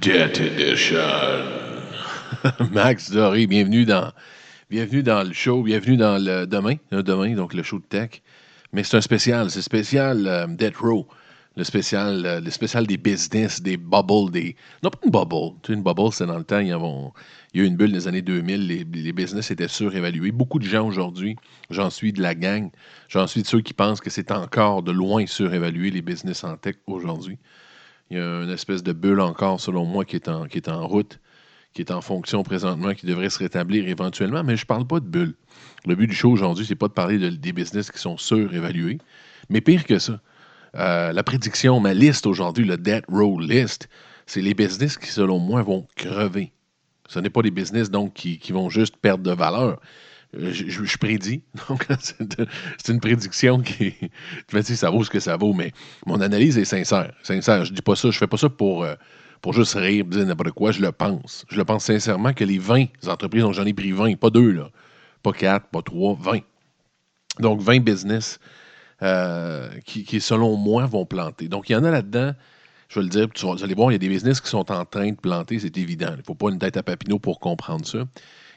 Death Edition. Max Doré, bienvenue dans, bienvenue dans le show, bienvenue dans le demain, demain, donc le show de tech. Mais c'est un spécial, c'est spécial euh, Death Row, le spécial, euh, le spécial des business, des bubbles, des. Non, pas une bubble. Tu sais, une bubble, c'est dans le temps, il y, a, eu une bulle des années 2000, les, les business étaient surévalués. Beaucoup de gens aujourd'hui, j'en suis de la gang, j'en suis de ceux qui pensent que c'est encore de loin surévalué les business en tech aujourd'hui. Il y a une espèce de bulle encore, selon moi, qui est en, qui est en route, qui est en fonction présentement, qui devrait se rétablir éventuellement, mais je ne parle pas de bulle. Le but du show aujourd'hui, c'est pas de parler des business qui sont surévalués, mais pire que ça. Euh, la prédiction, ma liste aujourd'hui, le Debt Row List, c'est les business qui, selon moi, vont crever. Ce n'est pas des business donc qui, vont juste perdre de valeur. Euh, je, prédis. Donc, c'est une prédiction qui. Tu me dis, ça vaut ce que ça vaut, mais mon analyse est sincère. Sincère. Je dis pas ça. Je fais pas ça pour, euh, pour juste rire, dire n'importe quoi. Je le pense. Je le pense sincèrement que les 20 entreprises, donc j'en ai pris 20, pas deux, là. Pas 4, pas 3, 20. Donc, 20 business euh, qui, selon moi, vont planter. Donc, il y en a là-dedans je vais le dire, tu vas, vous allez voir, il y a des business qui sont en train de planter, c'est évident. Il ne faut pas une tête à papineau pour comprendre ça.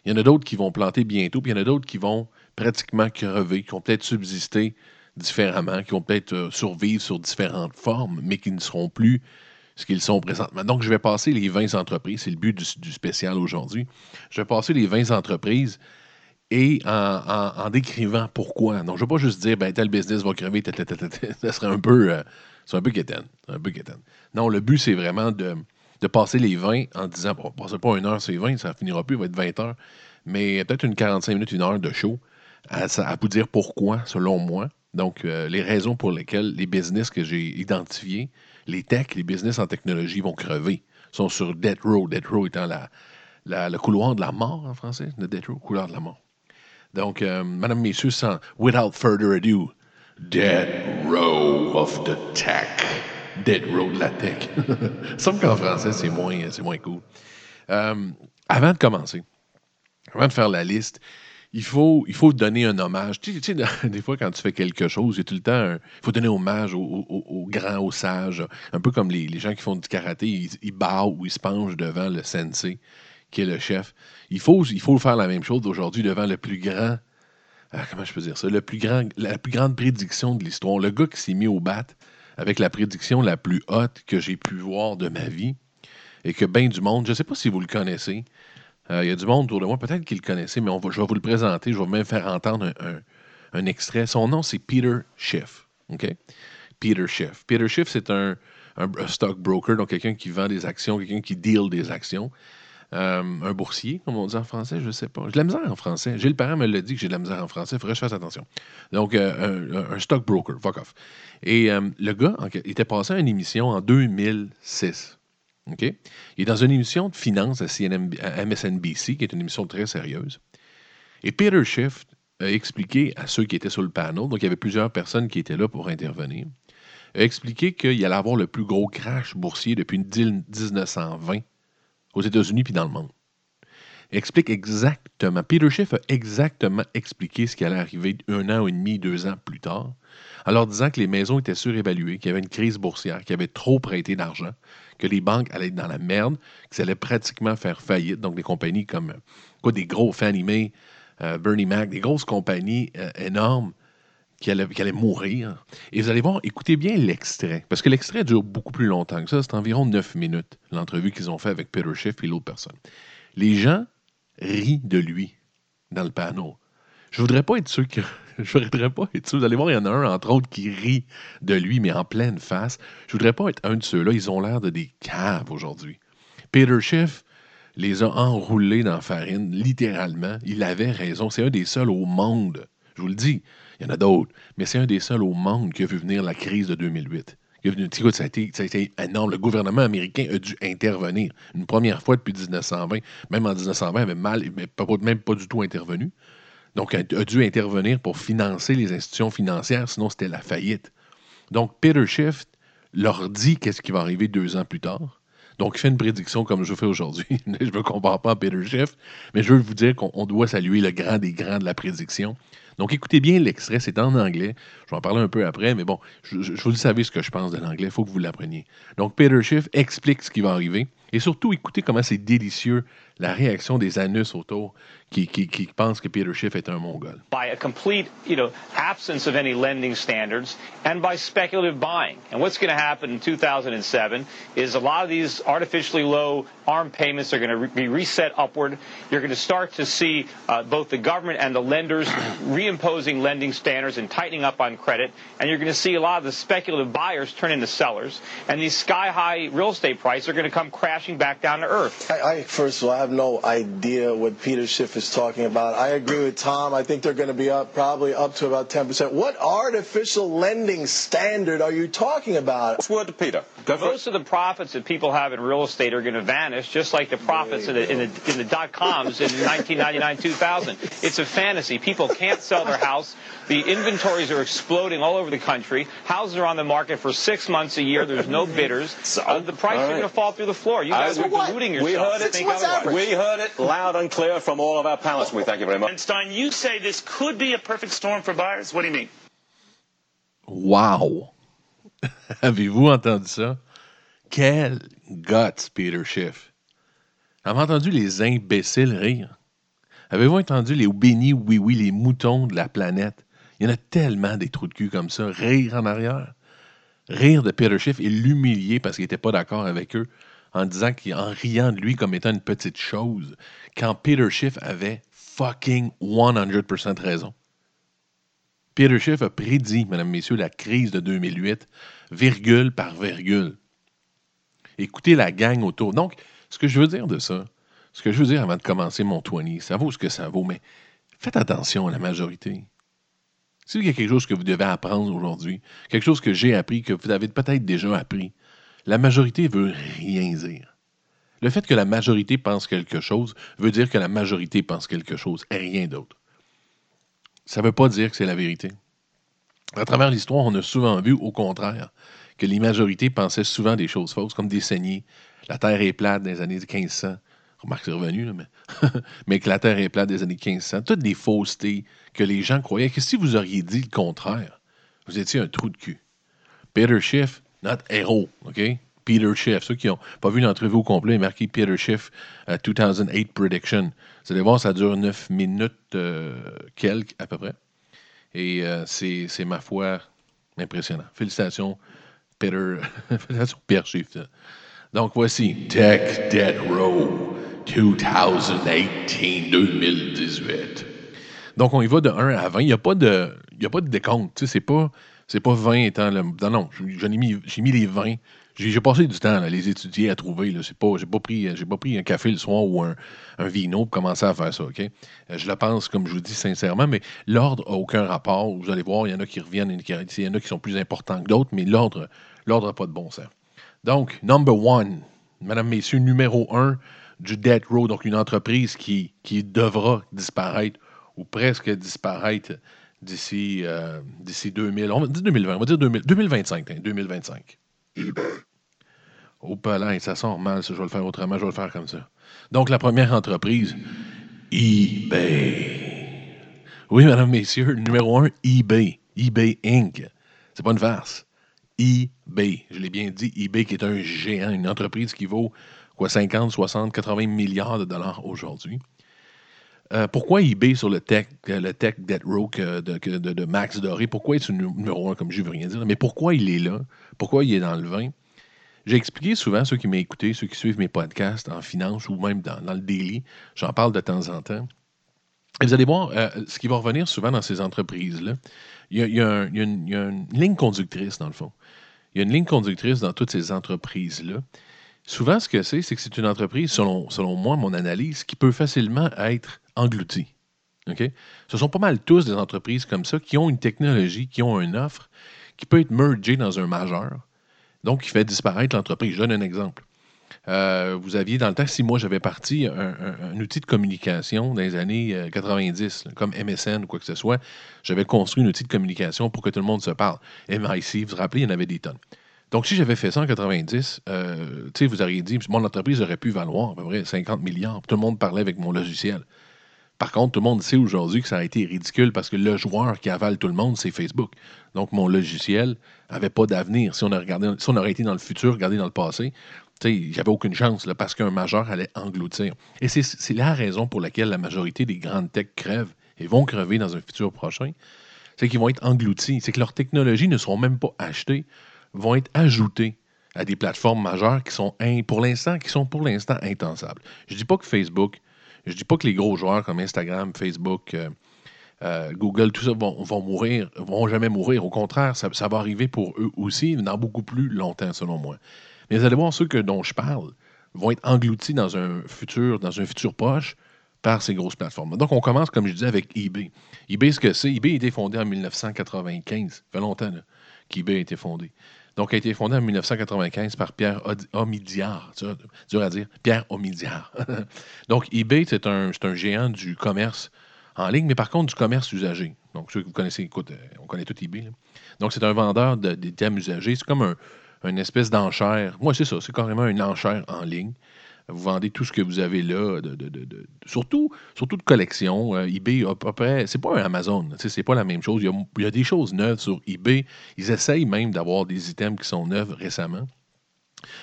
Il y en a d'autres qui vont planter bientôt, puis il y en a d'autres qui vont pratiquement crever, qui vont peut-être subsister différemment, qui vont peut-être euh, survivre sur différentes formes, mais qui ne seront plus ce qu'ils sont présentement. Donc, je vais passer les 20 entreprises, c'est le but du, spécial aujourd'hui. Je vais passer les 20 entreprises et en, décrivant pourquoi. Donc, je ne vais pas juste dire, ben, tel business va crever, ça serait un peu, euh, un peu quétaine, un peu Non, le but, c'est vraiment de, de passer les 20 en disant, bon, passez pas une heure, c'est 20, ça finira plus, il va être 20 heures, mais peut-être une 45 minutes, une heure de show à, vous dire pourquoi, selon moi. Donc, euh, les raisons pour lesquelles les business que j'ai identifiés, les techs, les business en technologie vont crever, sont sur Death Row. Death Row étant la, le couloir de la mort en français, le Row, couloir de la mort. Donc, euh, Madame, Messieurs, sans without further ado, Death Row of the Tech. Dead Road la tech. semble qu'en français, c'est moins, moins cool. Euh, avant de commencer, avant de faire la liste, il faut, donner un hommage. Tu sais, des fois, quand tu fais quelque chose, il tout le temps il faut donner hommage aux, grands, aux sages. Un peu comme les, gens qui font du karaté, ils, ils ou ils se penchent devant le sensei, qui est le chef. Il faut, il faut faire la même chose aujourd'hui devant le plus grand. Ah, comment je peux dire ça? Le plus grand, la plus grande prédiction de l'histoire. Le gars qui s'est mis au bat avec la prédiction la plus haute que j'ai pu voir de ma vie et que bien du monde, je ne sais pas si vous le connaissez, euh, il y a du monde autour de moi, peut-être qu'il le connaissait, mais on va, je vais vous le présenter, je vais même faire entendre un, extrait. Son nom, c'est Peter Schiff. OK? Peter Schiff. Peter Schiff, c'est un, stockbroker, donc quelqu'un qui vend des actions, quelqu'un qui deal des actions. Euh, un boursier, comme on dit en français, je ne sais pas. J'ai de la misère en français. Le parent me l'a dit que j'ai de la misère en français. Il faudrait que je fasse attention. Donc, euh, un, stockbroker, fuck off. Et le gars il était passé à une émission en 2006. OK? Il est dans une émission de finance à, MSNBC, qui est une émission très sérieuse. Et Peter Schiff a expliqué à ceux qui étaient sur le panel, donc il y avait plusieurs personnes qui étaient là pour intervenir, a expliqué qu'il allait avoir le plus gros crash boursier depuis 1920 aux États-Unis puis dans le monde. Explique exactement, Peter Schiff a exactement expliqué ce qui allait arriver un an et demi, deux ans plus tard en disant que les maisons étaient surévaluées, qu'il y avait une crise boursière, qu'il y avait trop prêté d'argent, que les banques allaient être dans la merde, que ça allait pratiquement faire faillite. Donc, des compagnies comme quoi, des gros Fannie Mae, euh, Bernie Mac, des grosses compagnies euh, énormes qui allaient, allaient, mourir. Et vous allez voir, écoutez bien l'extrait, parce que l'extrait dure beaucoup plus longtemps que ça. C'est environ neuf minutes, l'entrevue qu'ils ont fait avec Peter Schiff et l'autre personne. Les gens rient de lui dans le panneau. Je voudrais pas être que je voudrais pas être Vous allez voir, il y en a un, entre autres, qui rit de lui, mais en pleine face. Je voudrais pas être un de ceux-là. Ils ont l'air de des caves aujourd'hui. Peter Schiff les a enroulés dans la farine, littéralement. Il avait raison. C'est un des seuls au monde. Je vous le dis, il y en a d'autres, mais c'est un des seuls au monde qui a vu venir la crise de 2008. Il a venu, écoute, ça, a été, ça a énorme. Le gouvernement américain a dû intervenir une première fois depuis 1920. Même en 1920, il avait mal, mais pas, même pas du tout intervenu. Donc, a, a dû intervenir pour financer les institutions financières, sinon c'était la faillite. Donc, Peter Schiff leur dit qu'est-ce qui va arriver deux ans plus tard. Donc, il fait une prédiction comme je fais aujourd'hui. je ne me compare pas à Peter Schiff, mais je veux vous dire qu'on doit saluer le grand des grands de la prédiction. Donc, écoutez bien l'extrait, c'est en anglais. Je vais en parler un peu après, mais bon, je, vous savez ce que je pense de l'anglais, il faut que vous l'appreniez. Donc, Peter Schiff explique ce qui va arriver. Et surtout, écoutez comment c'est délicieux la réaction des anus autour qui, qui, qui pensent que Peter Schiff est un mongol. By a complete, you know, absence of any lending standards and by speculative buying. And what's going to happen in 2007 is a lot of these artificially low arm payments are going to re be reset upward. You're going to start to see uh, both the government and the lenders reimposing lending standards and tightening up on credit. And you're going to see a lot of the speculative buyers turn into sellers. And these sky high real estate prices are going to come crashing back down to earth. I, I first of all, I have no idea what Peter Schiff is talking about. I agree with Tom. I think they're going to be up probably up to about 10%. What artificial lending standard are you talking about? What's word to Peter? Most of the profits that people have in real estate are going to vanish, just like the profits in the, in the, in the dot coms in 1999 2000. It's a fantasy. People can't sell their house. The inventories are exploding all over the country. Houses are on the market for six months a year. There's no bidders. So, uh, the prices right. are going to fall through the floor. You guys are deluding yourself. We heard it. We heard it loud and clear from all of our panelists. We thank you very much. And Stein, you say this could be a perfect storm for buyers. What do you mean? Wow. Avez-vous entendu ça? Quel guts, Peter Schiff. Avez-vous entendu les imbéciles rire? Avez-vous entendu les bénis, oui, oui, les moutons de la planète? Il y en a tellement des trous de cul comme ça, rire en arrière. Rire de Peter Schiff et l'humilier parce qu'il n'était pas d'accord avec eux en disant qu'en riant de lui comme étant une petite chose, quand Peter Schiff avait fucking 100% raison. Peter Schiff a prédit, mesdames, messieurs, la crise de 2008, virgule par virgule. Écoutez la gang autour. Donc, ce que je veux dire de ça, ce que je veux dire avant de commencer mon 20, ça vaut ce que ça vaut, mais faites attention à la majorité. S'il y a quelque chose que vous devez apprendre aujourd'hui, quelque chose que j'ai appris, que vous avez peut-être déjà appris, la majorité veut rien dire. Le fait que la majorité pense quelque chose veut dire que la majorité pense quelque chose et rien d'autre. Ça ne veut pas dire que c'est la vérité. À travers l'histoire, on a souvent vu, au contraire, que les majorités pensaient souvent des choses fausses, comme des saignées. La Terre est plate dans les années 1500. Remarque, c'est revenu, là, mais... mais que la Terre est plate des années 1500. Toutes des faussetés que les gens croyaient. Que si vous auriez dit le contraire, vous étiez un trou de cul. Peter Schiff, notre héros, OK? Peter Schiff. Ceux qui n'ont pas vu l'entrevue au complet, marqué Peter Schiff 2008 uh, Prediction. Vous allez voir, ça dure 9 minutes euh, quelques à peu près. Et euh, c'est, ma foi impressionnant. Félicitations, Peter. Félicitations, Pierre Schiff. Donc voici Tech Dead Row 2018-2018. Donc on y va de 1 à 20. Il n'y a pas de, il y a pas de décompte. C'est pas, c'est pas 20 étant le. Non, non, j'ai mis, mis les 20 j'ai passé du temps à les étudier, à trouver. N'ai pas, pas, pris, pas pris un café le soir ou un, un, vino pour commencer à faire ça. OK? Euh, je le pense, comme je vous dis sincèrement, mais l'ordre n'a aucun rapport. Vous allez voir, il y en a qui reviennent, il y en a qui sont plus importants que d'autres, mais l'ordre n'a pas de bon sens. Donc, number one, mesdames, messieurs, numéro un du Death Row, donc une entreprise qui, qui devra disparaître ou presque disparaître d'ici euh, d'ici 2000, on va dire 2020, on va dire 2025, 2025 eBay. Oh, là, ça sent mal, ça, je vais le faire autrement, je vais le faire comme ça. Donc, la première entreprise, eBay. Oui, mesdames, messieurs, numéro un, eBay. eBay Inc. C'est pas une farce. eBay. Je l'ai bien dit, eBay qui est un géant, une entreprise qui vaut quoi, 50, 60, 80 milliards de dollars aujourd'hui. Euh, pourquoi eBay sur le tech, euh, le tech Debt Row de, de, Max Doré? Pourquoi est-ce numéro un, comme je veux rien dire? Mais pourquoi il est là? Pourquoi il est dans le vin? J'ai expliqué souvent, ceux qui écouté, ceux qui suivent mes podcasts en finance ou même dans, le daily, j'en parle de temps en temps. Et vous allez voir, euh, ce qui va revenir souvent dans ces entreprises-là, il y, a, une, ligne conductrice, dans le fond. Il y a une ligne conductrice dans toutes ces entreprises-là. Souvent, ce que c'est, c'est que c'est une entreprise, selon, moi, mon analyse, qui peut facilement être engloutis. Ce sont pas mal tous des entreprises comme ça qui ont une technologie, qui ont une offre, qui peut être mergée dans un majeur, donc qui fait disparaître l'entreprise. Je donne un exemple. euh, vous aviez, dans le temps, si moi j'avais parti un, outil de communication dans les années 90, euh, comme MSN ou quoi que ce soit, j'avais construit un outil de communication pour que tout le monde se parle. MIC, vous vous rappelez, il y en avait des tonnes. Donc, si j'avais fait ça en 90, euh, vous auriez dit, mon entreprise aurait pu valoir à peu près 50 milliards. Tout le monde parlait avec mon logiciel. Par contre, tout le monde sait aujourd'hui que ça a été ridicule parce que le joueur qui avale tout le monde, c'est Facebook. Donc, mon logiciel n'avait pas d'avenir. Si, on si on aurait été dans le futur, regardé dans le passé, j'avais aucune chance là, parce qu'un majeur allait engloutir. Et c'est la raison pour laquelle la majorité des grandes tech crèvent et vont crever dans un futur prochain. C'est qu'ils vont être engloutis. C'est que leurs technologies ne seront même pas achetées, vont être ajoutées à des plateformes majeures qui sont pour l'instant qui sont pour l'instant intensables. Je dis pas que Facebook, je dis pas que les gros joueurs comme Instagram, Facebook, euh, euh, Google, tout ça vont, vont, mourir, vont jamais mourir. Au contraire, ça, ça, va arriver pour eux aussi, dans beaucoup plus longtemps, selon moi. Mais vous allez voir, ceux que, dont je parle vont être engloutis dans un futur, dans un futur proche par ces grosses plateformes. Donc, on commence, comme je disais, avec eBay. eBay, ce que c'est, eBay a été fondé en 1995. Ça fait longtemps qu'eBay a été fondé. Donc, a été fondé en 1995 par Pierre Omidyar. Dur à dire. Pierre Omidyar. Donc, eBay, c'est un, un, géant du commerce en ligne, mais par contre, du commerce usagé. Donc, ceux que vous connaissez, écoute, euh, on connaît tout eBay. Donc, c'est un vendeur d'items usagés. C'est comme un, une espèce d'enchère. Moi, c'est ça, c'est carrément une enchère en ligne. Vous vendez tout ce que vous avez là, surtout, surtout de collection. Euh, eBay, à peu près, c'est pas un Amazon, c'est pas la même chose. Il y, a, des choses neuves sur eBay. Ils essayent même d'avoir des items qui sont neufs récemment.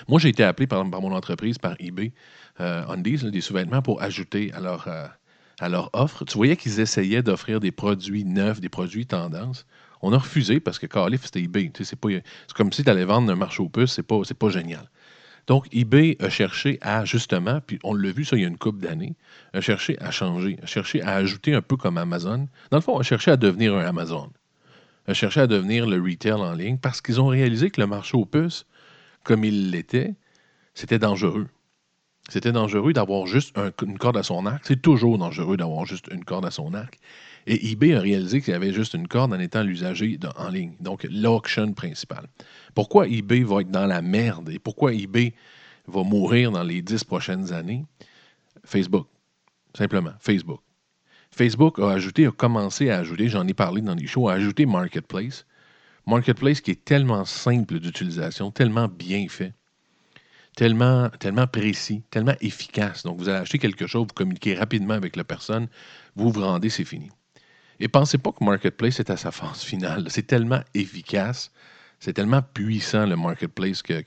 Moi, j'ai été appelé par, mon entreprise, par eBay, euh, Undies, des sous-vêtements, pour ajouter à leur, euh, à leur offre. Tu voyais qu'ils essayaient d'offrir des produits neufs, des produits tendance. On a refusé parce que Calif, c'était eBay. C'est comme si tu allais vendre un marché aux puces, c'est pas, pas génial. Donc, eBay a cherché à, justement, puis on l'a vu ça il y a une couple d'années, a cherché à changer, a cherché à ajouter un peu comme Amazon. Dans le fond, a cherché à devenir un Amazon. A cherché à devenir le retail en ligne parce qu'ils ont réalisé que le marché aux puces, comme il l'était, c'était dangereux. C'était dangereux d'avoir juste une corde à son arc. C'est toujours dangereux d'avoir juste une corde à son arc. Et eBay a réalisé qu'il y avait juste une corde en étant l'usager en ligne, donc l'auction principale. Pourquoi eBay va être dans la merde et pourquoi eBay va mourir dans les dix prochaines années? Facebook. Simplement, Facebook. Facebook a ajouté, a commencé à ajouter, j'en ai parlé dans les shows, a ajouté Marketplace. Marketplace qui est tellement simple d'utilisation, tellement bien fait, tellement, tellement précis, tellement efficace. Donc, vous allez acheter quelque chose, vous communiquez rapidement avec la personne, vous vous rendez, c'est fini. Et pensez pas que Marketplace est à sa phase finale. C'est tellement efficace, c'est tellement puissant le Marketplace que,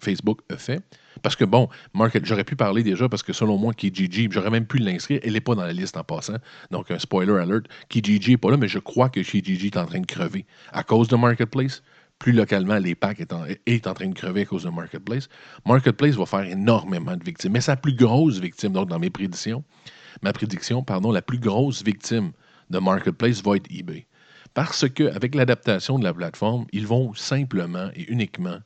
Facebook a fait. Parce que bon, market, j'aurais pu parler déjà parce que selon moi, Kijiji, j'aurais même pu l'inscrire, elle n'est pas dans la liste en passant. Donc, un spoiler alert, Kijiji n'est pas là, mais je crois que Kijiji est en train de crever à cause de Marketplace. Plus localement, les packs est en, est en train de crever à cause de Marketplace. Marketplace va faire énormément de victimes. Mais sa plus grosse victime, donc dans mes prédictions, ma prédiction, pardon, la plus grosse victime de Marketplace va être eBay. Parce qu'avec l'adaptation de la plateforme, ils vont simplement et uniquement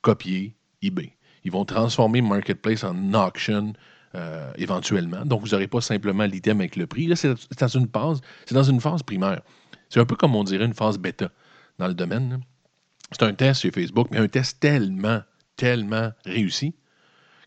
copier eBay. Ils vont transformer Marketplace en auction euh, éventuellement. Donc, vous n'aurez pas simplement l'item avec le prix. Là, c'est dans une phase, c'est dans une phase primaire. C'est un peu comme on dirait une phase bêta dans le domaine. C'est un test chez Facebook, mais un test tellement, tellement réussi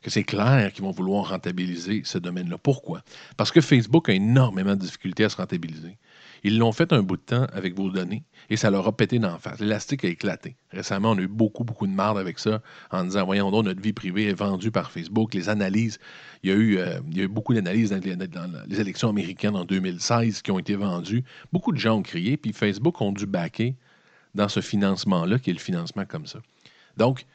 que c'est clair qu'ils vont vouloir rentabiliser ce domaine-là. Pourquoi? Parce que Facebook a énormément de difficultés à se rentabiliser. Ils l'ont fait un bout de temps avec vos données et ça leur a pété d'en face. L'élastique a éclaté. Récemment, on a eu beaucoup, beaucoup de marde avec ça en disant voyons donc, notre vie privée est vendue par Facebook. Les analyses, il y a eu, euh, beaucoup d'analyses dans, les élections américaines en 2016 qui ont été vendues. Beaucoup de gens ont crié, puis Facebook ont dû baquer dans ce financement-là, qui est le financement comme ça. Donc,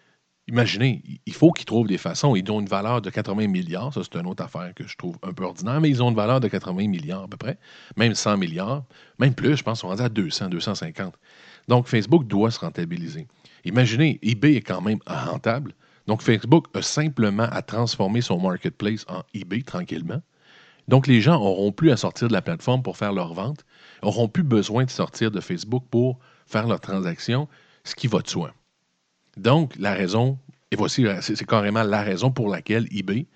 imaginez, il faut qu'ils trouvent des façons. Ils ont une valeur de 80 milliards. Ça, c'est une autre affaire que je trouve un peu ordinaire, mais ils ont une valeur de 80 milliards à peu près, même 100 milliards, même plus, je pense, ils sont rendus à 200, 250. Donc, Facebook doit se rentabiliser. Imaginez, eBay est quand même rentable. Donc, Facebook a simplement à transformer son marketplace en eBay tranquillement. Donc, les gens n'auront plus à sortir de la plateforme pour faire leur vente, n'auront plus besoin de sortir de Facebook pour faire leurs transactions, ce qui va de soi. Donc, la raison, et voici, c'est carrément la raison pour laquelle eBay,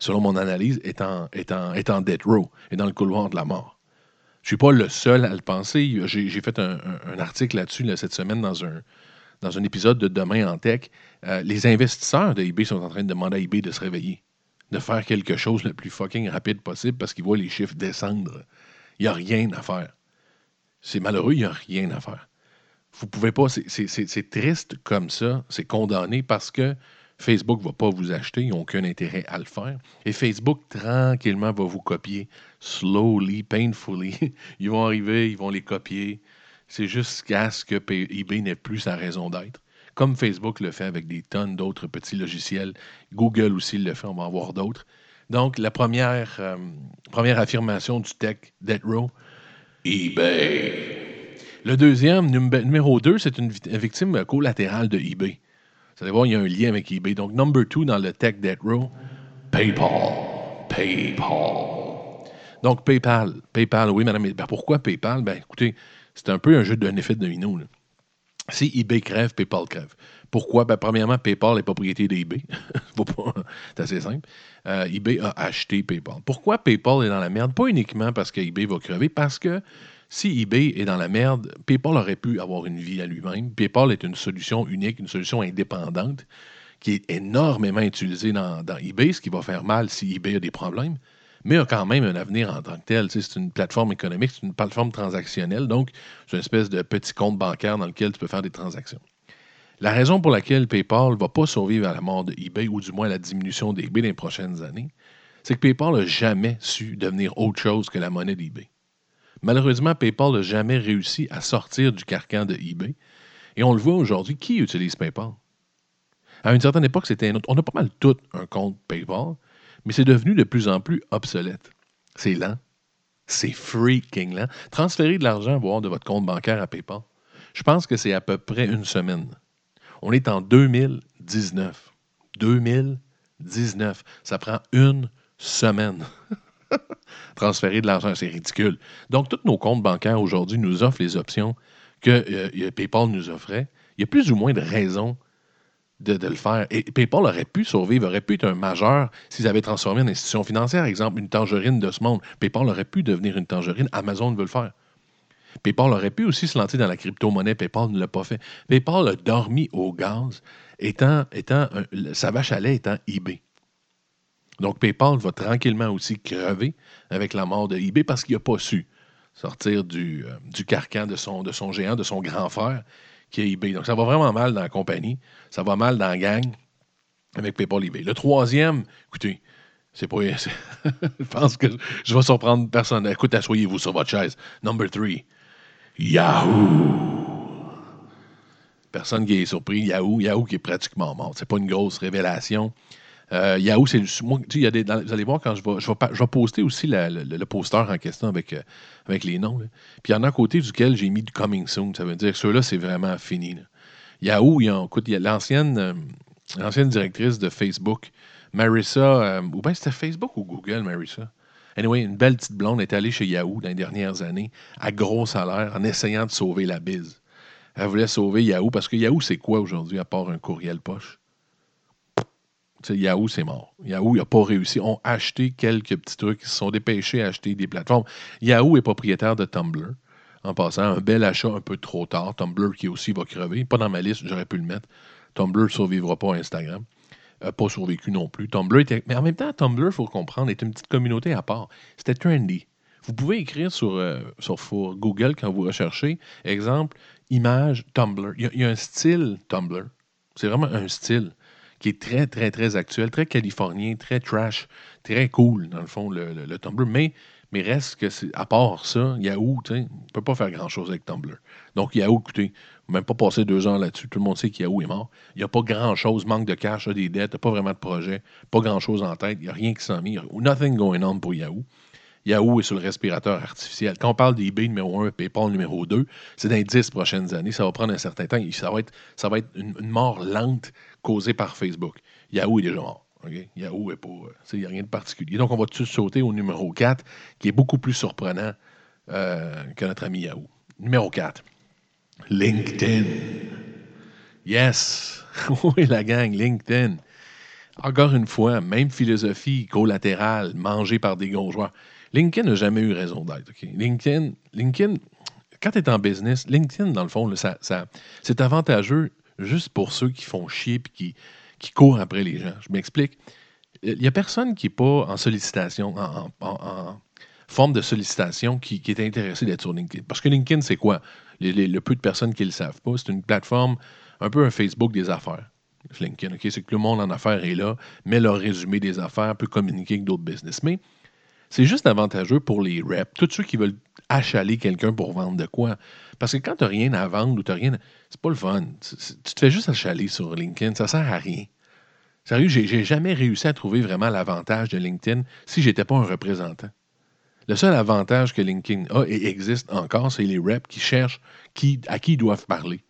selon mon analyse, est en, est en, est en death row, est dans le couloir de la mort. Je ne suis pas le seul à le penser. J'ai fait un, article là-dessus cette semaine dans un, dans un épisode de Demain en Tech, euh, les investisseurs de eBay sont en train de demander à eBay de se réveiller, de faire quelque chose le plus fucking rapide possible parce qu'ils voient les chiffres descendre. Il n'y a rien à faire. C'est malheureux, il n'y a rien à faire. Vous pouvez pas, c'est triste comme ça, c'est condamné parce que Facebook ne va pas vous acheter, ils n'ont aucun intérêt à le faire. Et Facebook, tranquillement, va vous copier, slowly, painfully. Ils vont arriver, ils vont les copier. C'est jusqu'à ce que eBay n'ait plus sa raison d'être. Comme Facebook le fait avec des tonnes d'autres petits logiciels. Google aussi le fait, on va en voir d'autres. Donc, la première, euh, première affirmation du tech Dead Row, eBay. Le deuxième, numéro 2, c'est une victime collatérale de eBay. Vous allez voir, il y a un lien avec eBay. Donc, number 2 dans le tech Dead Row, PayPal. PayPal. Donc, PayPal. PayPal, oui, madame. Ben, pourquoi PayPal? Ben, écoutez, c'est un peu un jeu d'un effet de domino. Si eBay crève, PayPal crève. Pourquoi? Ben, premièrement, PayPal est propriété d'eBay. c'est assez simple. Euh, eBay a acheté PayPal. Pourquoi PayPal est dans la merde? Pas uniquement parce que eBay va crever, parce que si eBay est dans la merde, PayPal aurait pu avoir une vie à lui-même. PayPal est une solution unique, une solution indépendante qui est énormément utilisée dans, eBay, ce qui va faire mal si eBay a des problèmes mais a quand même un avenir en tant que tel. C'est une plateforme économique, c'est une plateforme transactionnelle, donc c'est une espèce de petit compte bancaire dans lequel tu peux faire des transactions. La raison pour laquelle PayPal ne va pas survivre à la mort de eBay, ou du moins à la diminution d'eBay dans les prochaines années, c'est que PayPal n'a jamais su devenir autre chose que la monnaie d'eBay. Malheureusement, PayPal n'a jamais réussi à sortir du carcan de eBay. Et on le voit aujourd'hui, qui utilise PayPal? À une certaine époque, c'était On a pas mal tout un compte PayPal, mais c'est devenu de plus en plus obsolète. C'est lent. C'est freaking lent. Transférer de l'argent, voire de votre compte bancaire à PayPal, je pense que c'est à peu près une semaine. On est en 2019. 2019. Ça prend une semaine. Transférer de l'argent, c'est ridicule. Donc, tous nos comptes bancaires aujourd'hui nous offrent les options que euh, PayPal nous offrait. Il y a plus ou moins de raisons de, le faire. Et PayPal aurait pu survivre, aurait pu être un majeur s'ils avaient transformé une institution financière, exemple une tangerine de ce monde. PayPal aurait pu devenir une tangerine. Amazon veut le faire. PayPal aurait pu aussi se lancer dans la crypto-monnaie. PayPal ne l'a pas fait. PayPal a dormi au gaz, étant, étant sa vache à lait étant eBay. Donc PayPal va tranquillement aussi crever avec la mort de eBay parce qu'il n'a pas su sortir du, euh, carcan de son, de son géant, de son grand frère qui est eBay. Donc, ça va vraiment mal dans la compagnie. Ça va mal dans la gang avec PayPal eBay. Le troisième, écoutez, c'est pas. je pense que je vais surprendre personne. Écoute, asseyez-vous sur votre chaise. Number three, Yahoo! Personne qui est surpris. Yahoo, Yahoo qui est pratiquement mort. C'est pas une grosse révélation. Euh, Yahoo, c'est moi, y a des, vous allez voir quand je vais, je vais, poster aussi le, poster en question avec, euh, avec les noms. Puis il y en a un côté duquel j'ai mis du coming soon. Ça veut dire que ceux-là, c'est vraiment fini. Yahoo, il y a, écoute, l'ancienne, euh, l'ancienne directrice de Facebook, Marissa, ou bien c'était Facebook ou Google, Marissa? Anyway, une belle petite blonde est allée chez Yahoo dans les dernières années à gros salaire en essayant de sauver la bise. Elle voulait sauver Yahoo parce que Yahoo, c'est quoi aujourd'hui à part un courriel poche? Yahoo, c'est mort. Yahoo n'a pas réussi. On a acheté quelques petits trucs. Ils se sont dépêchés à acheter des plateformes. Yahoo est propriétaire de Tumblr. En passant, un bel achat un peu trop tard. Tumblr qui aussi va crever. Pas dans ma liste, j'aurais pu le mettre. Tumblr ne survivra pas à Instagram. Euh, pas survécu non plus. Tumblr était... Mais en même temps, Tumblr, il faut comprendre, est une petite communauté à part. C'était trendy. Vous pouvez écrire sur, euh, sur Google quand vous recherchez, exemple, image Tumblr. Il y, a un style Tumblr. C'est vraiment un style qui est très, très, très actuel, très californien, très trash, très cool, dans le fond, le, le, Tumblr. Mais, mais reste que, à part ça, Yahoo, on ne peut pas faire grand-chose avec Tumblr. Donc, Yahoo, écoutez, même pas passer deux ans là-dessus. Tout le monde sait que Yahoo est mort. Il n'y a pas grand-chose, manque de cash, des dettes, pas vraiment de projet, pas grand-chose en tête, il n'y a rien qui s'en met. Nothing going on pour Yahoo. Yahoo est sur le respirateur artificiel. Quand on parle d'eBay numéro 1 et PayPal numéro 2, c'est dans les dix prochaines années. Ça va prendre un certain temps. Ça va être, ça une, mort lente causée par Facebook. Yahoo est déjà mort. Yahoo est pas. Il n'y a rien de particulier. Donc, on va tout sauter au numéro 4, qui est beaucoup plus surprenant euh, que notre ami Yahoo? Numéro 4. LinkedIn. Yes! oui, la gang, LinkedIn. Encore une fois, même philosophie collatérale, mangée par des joueurs. LinkedIn n'a jamais eu raison d'être. LinkedIn, LinkedIn, quand tu es en business, LinkedIn, dans le fond, ça, c'est avantageux juste pour ceux qui font chier et qui, qui courent après les gens. Je m'explique. Il n'y a personne qui n'est pas en sollicitation, en, forme de sollicitation, qui, est intéressé d'être sur LinkedIn. Parce que LinkedIn, c'est quoi? le peu de personnes qui ne le savent pas, c'est une plateforme, un peu un Facebook des affaires. LinkedIn, OK? C'est que le monde en affaires est là, met leur résumé des affaires, peut communiquer avec d'autres business. Mais c'est juste avantageux pour les reps, tous ceux qui veulent achaler quelqu'un pour vendre de quoi. Parce que quand tu n'as rien à vendre ou tu n'as rien. C'est pas le fun. Tu te fais juste achaler sur LinkedIn, ça sert à rien. Sérieux, j'ai jamais réussi à trouver vraiment l'avantage de LinkedIn si j'étais pas un représentant. Le seul avantage que LinkedIn a et existe encore, c'est les reps qui cherchent à qui ils doivent parler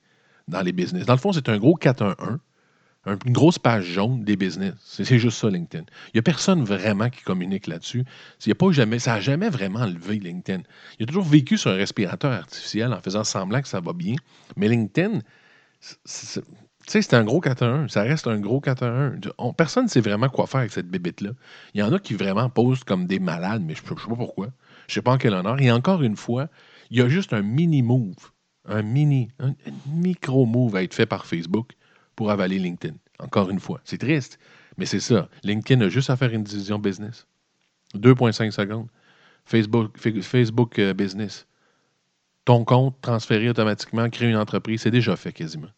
dans les business. Dans le fond, c'est un gros 411 une grosse page jaune des business. C'est juste ça, LinkedIn. Il n'y a personne vraiment qui communique là-dessus. pas jamais, ça n'a jamais vraiment levé LinkedIn. Il a toujours vécu sur un respirateur artificiel en faisant semblant que ça va bien. Mais LinkedIn, c'est un gros 4 Ça reste un gros 4 personne ne sait vraiment quoi faire avec cette bébête-là. Il y en a qui vraiment posent comme des malades, mais je ne sais pas pourquoi. Je ne sais pas en quel honneur. Et encore une fois, il y a juste un mini-move, un mini, un micro-move à être fait par Facebook pour avaler LinkedIn. Encore une fois. C'est triste, mais c'est ça. LinkedIn a juste à faire une division business. 2,5 secondes. Facebook, euh, Business. Ton compte transféré automatiquement, créer une entreprise, c'est déjà fait quasiment.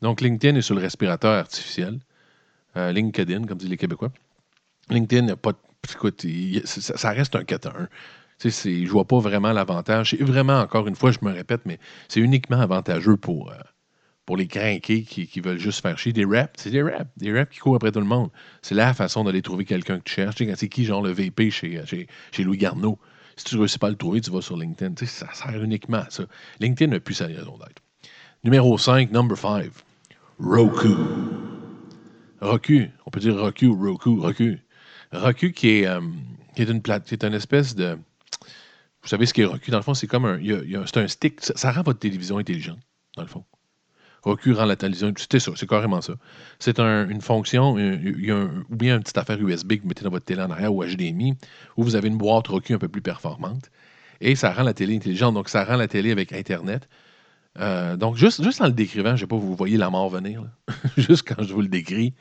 Donc, LinkedIn est sur le respirateur artificiel. Euh, LinkedIn, comme disent les Québécois. LinkedIn n'a pas ça, reste un 4 à 1. Je ne vois pas vraiment l'avantage. C'est vraiment, encore une fois, je me répète, mais c'est uniquement avantageux pour, euh, pour les craqués qui, veulent juste faire chier. Des raps, c'est des raps. Des raps qui courent après tout le monde. C'est la façon d'aller trouver quelqu'un que tu cherches. c'est qui, genre le VP chez, chez, Louis Garneau? Si tu ne réussis pas à le trouver, tu vas sur LinkedIn. ça sert uniquement à ça. LinkedIn n'a plus sa raison d'être. Numéro 5, number 5. Roku. Roku. On peut dire Roku Roku. Roku. Roku qui est, euh, une plate, une espèce de. Vous savez ce qu'est Roku? Dans le fond, c'est comme un. c'est un stick. ça rend votre télévision intelligente, dans le fond. Roku rend la télévision. C'était ça, c'est carrément ça. C'est une fonction, a ou bien une petite affaire USB que vous mettez dans votre télé en arrière ou HDMI, où vous avez une boîte Roku un peu plus performante. Et ça rend la télé intelligente, donc ça rend la télé avec Internet. Euh, donc, juste, juste en le décrivant, je ne sais pas, vous voyez la mort venir. juste quand je vous le décris,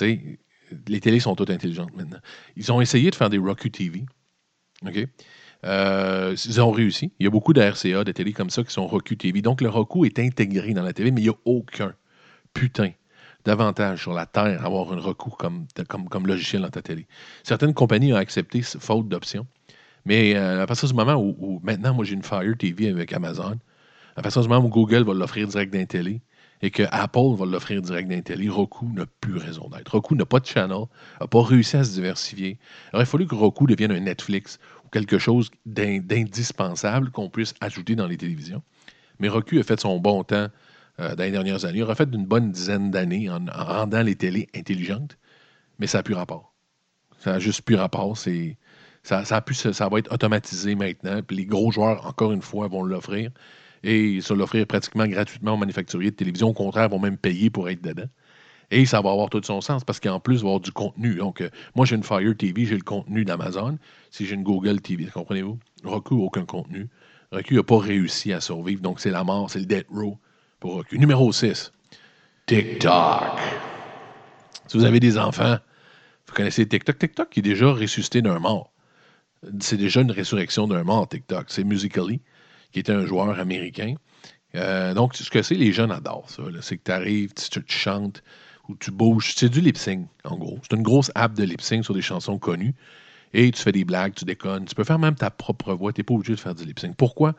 les télés sont toutes intelligentes maintenant. Ils ont essayé de faire des Roku TV. OK? Euh, ils ont réussi. Il y a beaucoup de RCA, de télé comme ça, qui sont Roku TV. Donc, le Roku est intégré dans la télé, mais il n'y a aucun putain d'avantage sur la Terre à avoir un Roku comme, comme, comme, logiciel dans ta télé. Certaines compagnies ont accepté faute d'option. Mais euh, à partir du moment où, maintenant, moi, j'ai une Fire TV avec Amazon, à partir du moment où Google va l'offrir direct dans télé et que Apple va l'offrir direct dans télé, Roku n'a plus raison d'être. Roku n'a pas de channel, n'a pas réussi à se diversifier. Il a fallu que Roku devienne un Netflix quelque chose d'indispensable qu'on puisse ajouter dans les télévisions. Mais Roku a fait son bon temps euh, dans les dernières années. Il a fait d'une bonne dizaine d'années en, rendant les télés intelligentes, mais ça n'a plus rapport. Ça n'a juste plus rapport. Ça, ça, va être automatisé maintenant. Puis les gros joueurs, encore une fois, vont l'offrir. Et ils vont l'offrir pratiquement gratuitement aux manufacturiers de télévision. Au contraire, vont même payer pour être dedans. Et ça va avoir tout son sens parce qu'en plus, il va y avoir du contenu. Donc, euh, moi, j'ai une Fire TV, j'ai le contenu d'Amazon. Si j'ai une Google TV, comprenez-vous? Roku, aucun contenu. Roku n'a pas réussi à survivre. Donc, c'est la mort, c'est le dead row pour Roku. Numéro 6, TikTok. Si vous avez des enfants, vous connaissez TikTok. TikTok qui est déjà ressuscité d'un mort. C'est déjà une résurrection d'un mort, TikTok. C'est Musically, qui était un joueur américain. Euh, donc, ce que c'est, les jeunes adorent ça. C'est que tu arrives, tu chantes, tu bouges. C'est du lip sync, en gros. C'est une grosse app de lip sync sur des chansons connues. Et tu fais des blagues, tu déconnes. Tu peux faire même ta propre voix. Tu n'es pas obligé de faire du lip sync. Pourquoi?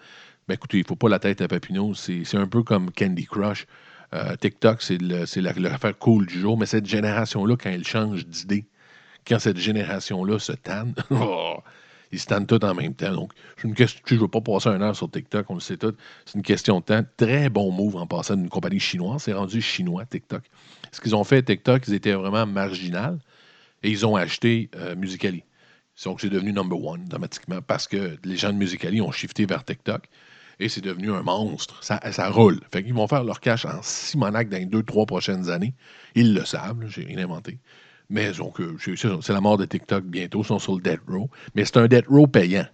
Ben écoutez, il ne faut pas la tête à Papineau. C'est un peu comme Candy Crush. Euh, TikTok, c'est l'affaire cool du jour. Mais cette génération-là, quand elle change d'idée, quand cette génération-là se tanne, oh, ils se tannent tous en même temps. Donc, je ne veux pas passer un heure sur TikTok, on le sait tout. C'est une question de temps. Très bon move en passant d'une compagnie chinoise. C'est rendu chinois, TikTok. Ce qu'ils ont fait, TikTok, ils étaient vraiment marginal et ils ont acheté euh, Musicali. Donc, c'est devenu number one automatiquement parce que les gens de Musicali ont shifté vers TikTok et c'est devenu un monstre. Ça, ça roule. Fait qu'ils vont faire leur cash en simonac dans les deux, trois prochaines années. Ils le savent, j'ai rien inventé. Mais donc, c'est la mort de TikTok bientôt, ils sont sur le dead row. Mais c'est un dead row payant.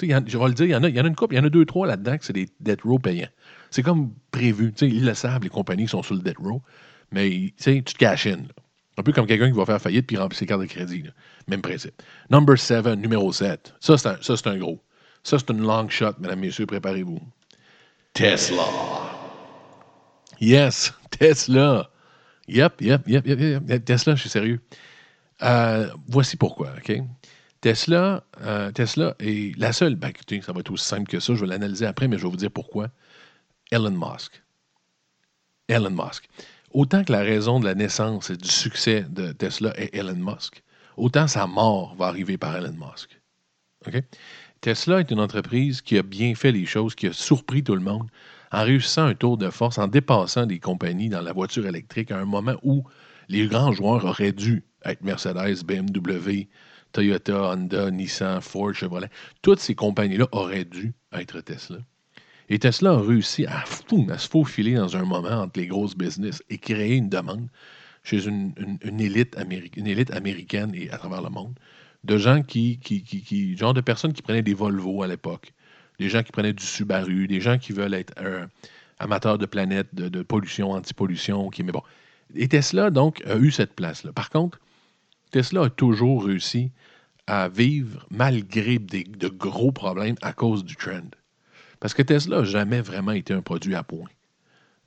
je vais le dire, il y, en a, a une couple, il y en a deux, trois là-dedans que c'est des debt row payants. C'est comme prévu. ils le savent, les compagnies sont sur le debt row, mais tu te caches in. Un peu comme quelqu'un qui va faire faillite puis remplir ses cartes de crédit. Même principe. Number 7, numéro 7. Ça, c'est un, un, gros. Ça, c'est une long shot, mesdames, messieurs, préparez-vous. Tesla. Yes, Tesla. Yep, yep, yep, yep, yep. Tesla, je suis sérieux. Euh, voici pourquoi, OK? Tesla, euh, Tesla est la seule. Ben, écoutez, ça va être aussi simple que ça. Je vais l'analyser après, mais je vais vous dire pourquoi. Elon Musk. Elon Musk. Autant que la raison de la naissance et du succès de Tesla est Elon Musk, autant sa mort va arriver par Elon Musk. Tesla est une entreprise qui a bien fait les choses, qui a surpris tout le monde en réussissant un tour de force, en dépassant des compagnies dans la voiture électrique à un moment où les grands joueurs auraient dû être Mercedes, BMW, Toyota, Honda, Nissan, Ford, Chevrolet. Toutes ces compagnies-là auraient dû être Tesla. Et Tesla a réussi à, se faufiler dans un moment entre les grosses business et créer une demande chez une, élite, une élite américaine et à travers le monde de gens qui, qui, qui, genre de personnes qui prenaient des Volvo à l'époque, des gens qui prenaient du Subaru, des gens qui veulent être amateurs de planète, de, pollution, anti-pollution. Et Tesla, donc, a eu cette place-là. Par contre, Tesla a toujours réussi à vivre malgré de gros problèmes à cause du trend. Parce que Tesla n'a jamais vraiment été un produit à point.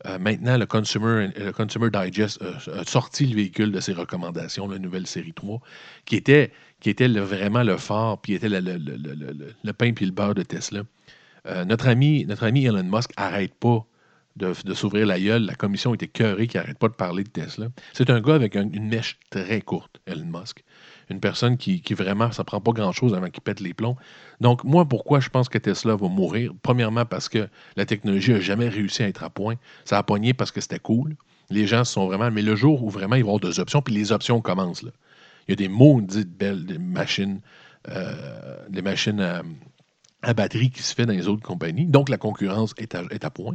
Euh, maintenant, le Consumer, Digest a, sorti le véhicule de ses recommandations, la nouvelle série 3, qui était, qui était vraiment le phare, puis était le, le, pain puis le beurre de Tesla. Euh, notre, ami, notre ami Elon Musk n'arrête pas de, s'ouvrir la gueule. La commission était cœurée qui n'arrête pas de parler de Tesla. C'est un gars avec une mèche très courte, Elon Musk. Une personne qui, vraiment, ça prend pas grand-chose avant qu'il pète les plombs. Donc, moi, pourquoi je pense que Tesla va mourir? Premièrement, parce que la technologie n'a jamais réussi à être à point. Ça a pogné parce que c'était cool. Les gens sont vraiment. Mais le jour où vraiment ils vont avoir des options, puis les options commencent. Il y a des maudites belles machines, euh, des machines à, batterie qui se fait dans les autres compagnies. Donc, la concurrence est à point.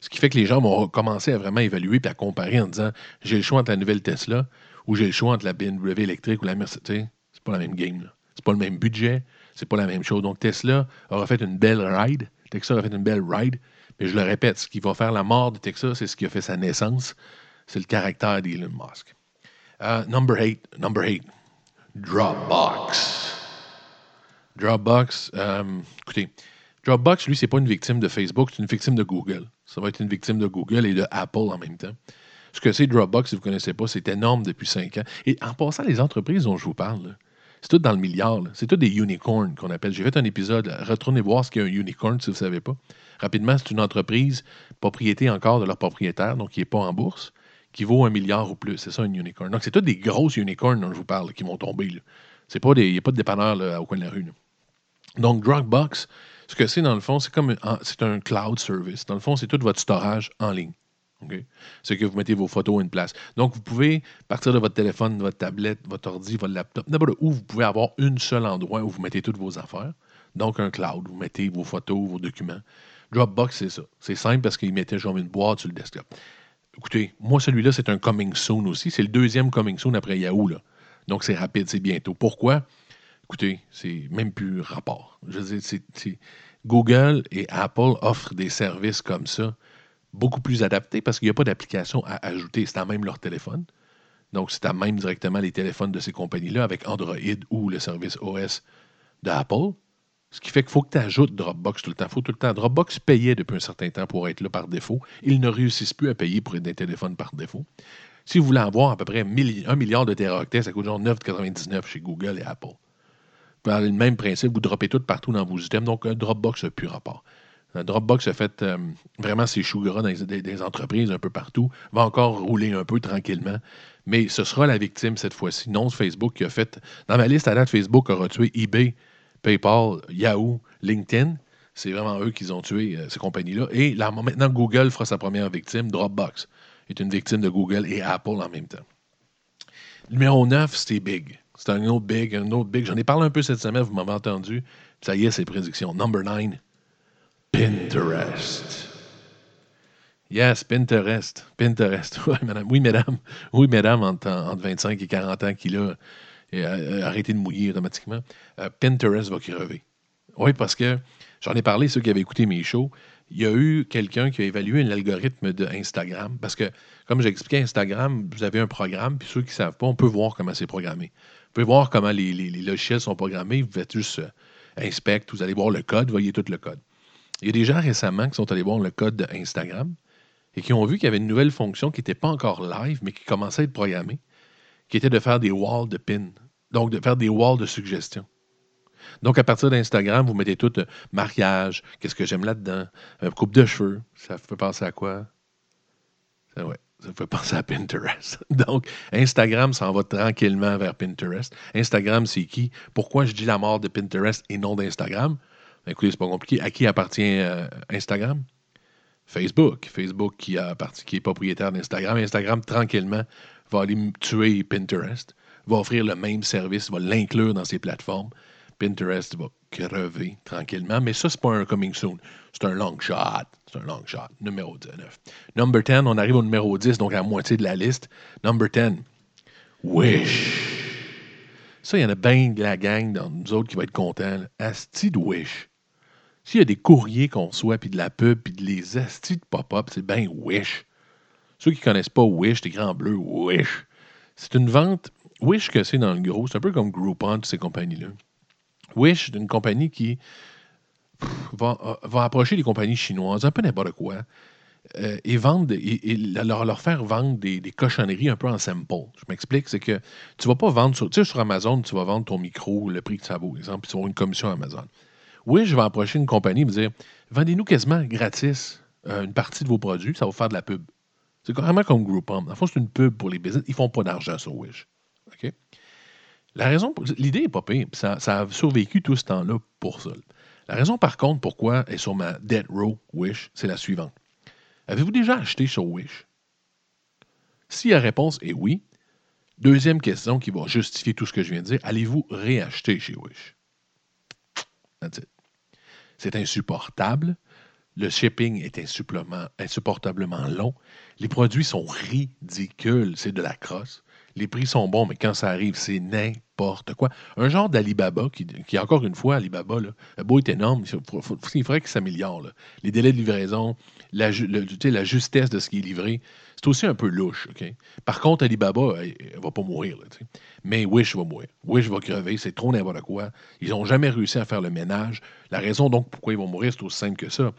Ce qui fait que les gens vont commencer à vraiment évaluer et à comparer en disant j'ai le choix entre la nouvelle Tesla ou j'ai le choix entre la BMW électrique ou la Mercedes. C'est pas la même game. C'est pas le même budget. C'est pas la même chose. Donc Tesla aura fait une belle ride. Texas aura fait une belle ride. Mais je le répète, ce qui va faire la mort de Texas, c'est ce qui a fait sa naissance. C'est le caractère d'Elon Musk. Uh, number 8. Number 8. Dropbox. Dropbox. Um, écoutez, Dropbox, lui, c'est pas une victime de Facebook, c'est une victime de Google. Ça va être une victime de Google et de Apple en même temps. Ce que c'est Dropbox, si vous ne connaissez pas, c'est énorme depuis cinq ans. Et en passant, les entreprises dont je vous parle, c'est tout dans le milliard. C'est tout des unicorns qu'on appelle. J'ai fait un épisode. Retournez voir ce qu'est un unicorn si vous ne savez pas. Rapidement, c'est une entreprise propriété encore de leur propriétaire, donc qui n'est pas en bourse, qui vaut un milliard ou plus. C'est ça un unicorn. Donc, c'est tout des grosses unicorns dont je vous parle qui vont tomber. Il n'y a pas de dépanneur au coin de la rue. Donc, Dropbox, ce que c'est, dans le fond, c'est comme un cloud service. Dans le fond, c'est tout votre storage en ligne. C'est que vous mettez vos photos à une place. Donc, vous pouvez partir de votre téléphone, votre tablette, votre ordi, votre laptop, n'importe où, vous pouvez avoir un seul endroit où vous mettez toutes vos affaires. Donc, un cloud. Vous mettez vos photos, vos documents. Dropbox, c'est ça. C'est simple parce qu'il mettait genre une boîte sur le desktop. Écoutez, moi, celui-là, c'est un coming soon aussi. C'est le deuxième coming soon après Yahoo. Là. Donc, c'est rapide, c'est bientôt. Pourquoi? Écoutez, c'est même plus rapport. Je Google et Apple offrent des services comme ça beaucoup plus adaptés parce qu'il n'y a pas d'application à ajouter. C'est à même leur téléphone. Donc, c'est à même directement les téléphones de ces compagnies-là avec Android ou le service OS d'Apple. Ce qui fait qu'il faut que tu ajoutes Dropbox tout le temps. faut tout le temps. Dropbox payait depuis un certain temps pour être là par défaut. Ils ne réussissent plus à payer pour être des téléphones par défaut. Si vous voulez avoir à peu près un milliard de teraoctets, ça coûte genre 9,99 chez Google et Apple le même principe, vous droppez tout partout dans vos items. Donc, un Dropbox n'a plus rapport. Un Dropbox a fait euh, vraiment ses choux gras dans des, entreprises un peu partout, va encore rouler un peu tranquillement, mais ce sera la victime cette fois-ci. Non, Facebook qui a fait. Dans ma liste à date, Facebook aura tué eBay, PayPal, Yahoo, LinkedIn. C'est vraiment eux qui ont tué euh, ces compagnies-là. Et maintenant, Google fera sa première victime. Dropbox est une victime de Google et Apple en même temps. Numéro 9, c'était Big. C'est un autre big, un autre big. J'en ai parlé un peu cette semaine, vous m'avez entendu. Ça y est, c'est prédictions. Number 9, Pinterest. Yes, Pinterest. Pinterest. Oui, madame. Oui, mesdames. Oui, mesdames, entre, 25 et 40 ans qui, là, arrêté de mouiller automatiquement. Euh, Pinterest va crever. Oui, parce que j'en ai parlé, ceux qui avaient écouté mes shows. Il y a eu quelqu'un qui a évalué l'algorithme de Instagram. Parce que, comme j'ai expliqué, Instagram, vous avez un programme, puis ceux qui ne savent pas, on peut voir comment c'est programmé. Vous pouvez voir comment les, logiciels sont programmés. Vous faites juste euh, inspect, vous allez voir le code, vous voyez tout le code. Il y a des gens récemment qui sont allés voir le code d'Instagram et qui ont vu qu'il y avait une nouvelle fonction qui n'était pas encore live, mais qui commençait à être programmée, qui était de faire des walls de pins. Donc, de faire des walls de suggestions. Donc, à partir d'Instagram, vous mettez tout euh, mariage, qu'est-ce que j'aime là-dedans, euh, coupe de cheveux. Ça fait penser à quoi? Ça, ouais, ça fait penser à Pinterest. Donc, Instagram s'en va tranquillement vers Pinterest. Instagram, c'est qui? Pourquoi je dis la mort de Pinterest et non d'Instagram? Ben, écoutez, c'est pas compliqué. À qui appartient euh, Instagram? Facebook. Facebook qui, est propriétaire d'Instagram. Instagram, tranquillement, va aller tuer Pinterest, va offrir le même service, va l'inclure dans ses plateformes. Pinterest va crever tranquillement. Mais ça, c'est pas un coming soon. C'est un long shot. C'est un long shot. Numéro 19. Number 10, on arrive au numéro 10, donc à la moitié de la liste. Number 10, Wish. Ça, il y en a bien de la gang dans nous autres qui va être contents. Asti de Wish. S'il y a des courriers qu'on soit, puis de la pub, puis de les astis de pop-up, c'est bien Wish. Ceux qui ne connaissent pas Wish, les grands bleus, Wish. C'est une vente. Wish que c'est dans le gros, c'est un peu comme Groupon, ces compagnies-là. Wish, c'est une compagnie qui va, approcher les compagnies chinoises, un peu n'importe quoi, euh, et, vendre, et, leur, faire vendre des, cochonneries un peu en sample. Je m'explique, c'est que tu ne vas pas vendre sur, sur Amazon, tu vas vendre ton micro, le prix que ça vaut, exemple, puis tu vas avoir une commission Amazon. Oui, je vais approcher une compagnie et me dire vendez-nous quasiment gratis euh, une partie de vos produits, ça va faire de la pub. C'est carrément comme Groupon. En fait, c'est une pub pour les business. Ils ne font pas d'argent sur Wish. OK? La raison, l'idée n'est pas pire. Ça, ça, a survécu tout ce temps-là pour ça. La raison, par contre, pourquoi est sur ma Dead Row Wish, c'est la suivante. Avez-vous déjà acheté sur Wish? Si la réponse est oui, deuxième question qui va justifier tout ce que je viens de dire, allez-vous réacheter chez Wish? C'est insupportable. Le shipping est insupportablement long. Les produits sont ridicules. C'est de la crosse. Les prix sont bons, mais quand ça arrive, c'est n'importe quoi. Un genre d'Alibaba, qui, encore une fois, Alibaba, le beau est énorme, il, faudrait qu'il s'améliore. Les délais de livraison, la justesse de ce qui est livré, c'est aussi un peu louche. Par contre, Alibaba, elle ne va pas mourir. mais Wish va mourir. Wish va crever. C'est trop n'importe quoi. Ils n'ont jamais réussi à faire le ménage. La raison donc pourquoi ils vont mourir, c'est aussi simple que ça.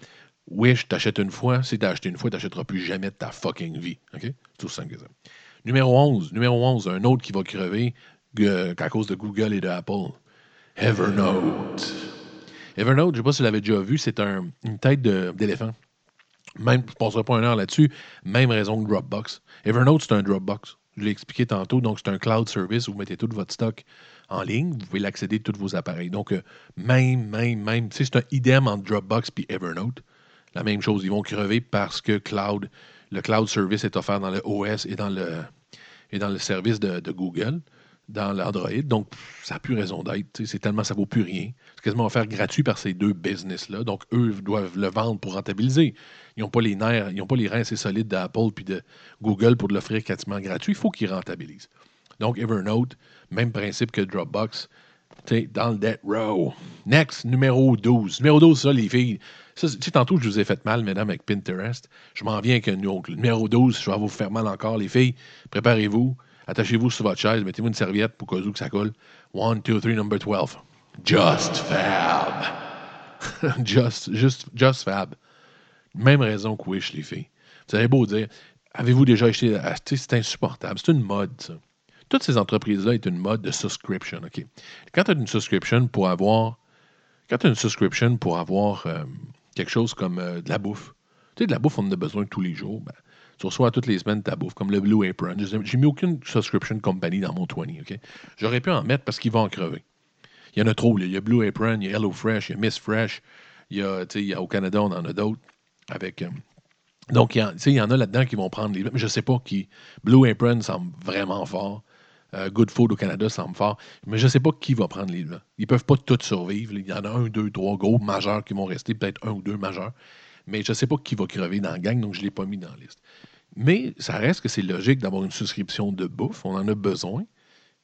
Wish, t'achètes une fois. Si t'as acheté une fois, t'achèteras plus jamais de ta fucking vie. C'est aussi simple que ça. Numéro 11. Numéro 11, un autre qui va crever à cause de Google et de Apple. Evernote. Evernote, je ne sais pas si vous l'avez déjà vu, c'est une tête d'éléphant. Même, je ne passerai pas une heure là-dessus. Même raison que Dropbox. Evernote, c'est un Dropbox. Je l'ai expliqué tantôt. Donc, c'est un cloud service vous mettez tout votre stock en ligne. Vous pouvez l'accéder de tous vos appareils. Donc, euh, même, même, même, tu sais, c'est un idem entre Dropbox et Evernote. La même chose. Ils vont crever parce que cloud, le cloud service est offert dans le OS et dans le, et dans le service de Google dans l'Android. Donc, ça n'a plus raison d'être. C'est tellement, ça ne vaut plus rien. C'est quasiment offert gratuit par ces deux business-là. Donc, eux doivent le vendre pour rentabiliser. Ils n'ont pas les nerfs, ils n'ont pas les reins assez solides d'Apple puis de Google pour l'offrir quasiment gratuit. Il faut qu'ils rentabilisent. Donc, Evernote, même principe que Dropbox, dans le debt row. Next, numéro 12. Numéro 12, ça, les filles. Ça, tantôt, je vous ai fait mal, mesdames, avec Pinterest. Je m'en viens avec un autre. Numéro 12, je vais vous faire mal encore, les filles. Préparez-vous. Attachez-vous sur votre chaise, mettez-vous une serviette pour que ça colle. One, two, three, number 12. Just Fab. just, just, just Fab. Même raison que Wish, les filles. Vous avez beau dire, avez-vous déjà acheté. C'est insupportable. C'est une mode, ça. Toutes ces entreprises-là est une mode de subscription. OK? Quand tu as une subscription pour avoir. Quand tu as une subscription pour avoir euh, quelque chose comme euh, de la bouffe, tu sais, de la bouffe, on en a besoin tous les jours. Ben, tu reçois toutes les semaines ta bouffe, comme le Blue Apron. J'ai mis aucune subscription company dans mon 20, OK? J'aurais pu en mettre parce qu'il va en crever. Il y en a trop. Il y a Blue Apron, il y a Hello Fresh, il y a Miss Fresh. Il y a, au Canada, on en a d'autres. Avec, euh, donc, il y, en, a là-dedans qui vont prendre les. Je ne sais pas qui. Blue Apron semble vraiment fort. Euh, Good Food au Canada semble fort. Mais je ne sais pas qui va prendre les. Ils ne peuvent pas tous survivre. Il y en a un, deux, trois gros majeurs qui vont rester, peut-être un ou deux majeurs. Mais je ne sais pas qui va crever dans la gang, donc je ne l'ai pas mis dans la liste. Mais ça reste que c'est logique d'avoir une souscription de bouffe. On en a besoin.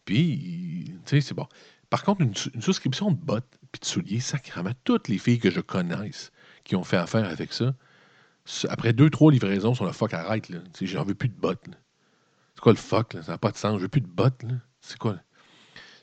Puis, tu sais, c'est bon. Par contre, une, souscription de bottes puis de souliers, sacrément, toutes les filles que je connaisse qui ont fait affaire avec ça, après deux, trois livraisons sur le fuck, arrête. Là. J'en veux plus de bottes. C'est quoi le fuck? Là? Ça n'a pas de sens. Je veux plus de bottes. C'est quoi?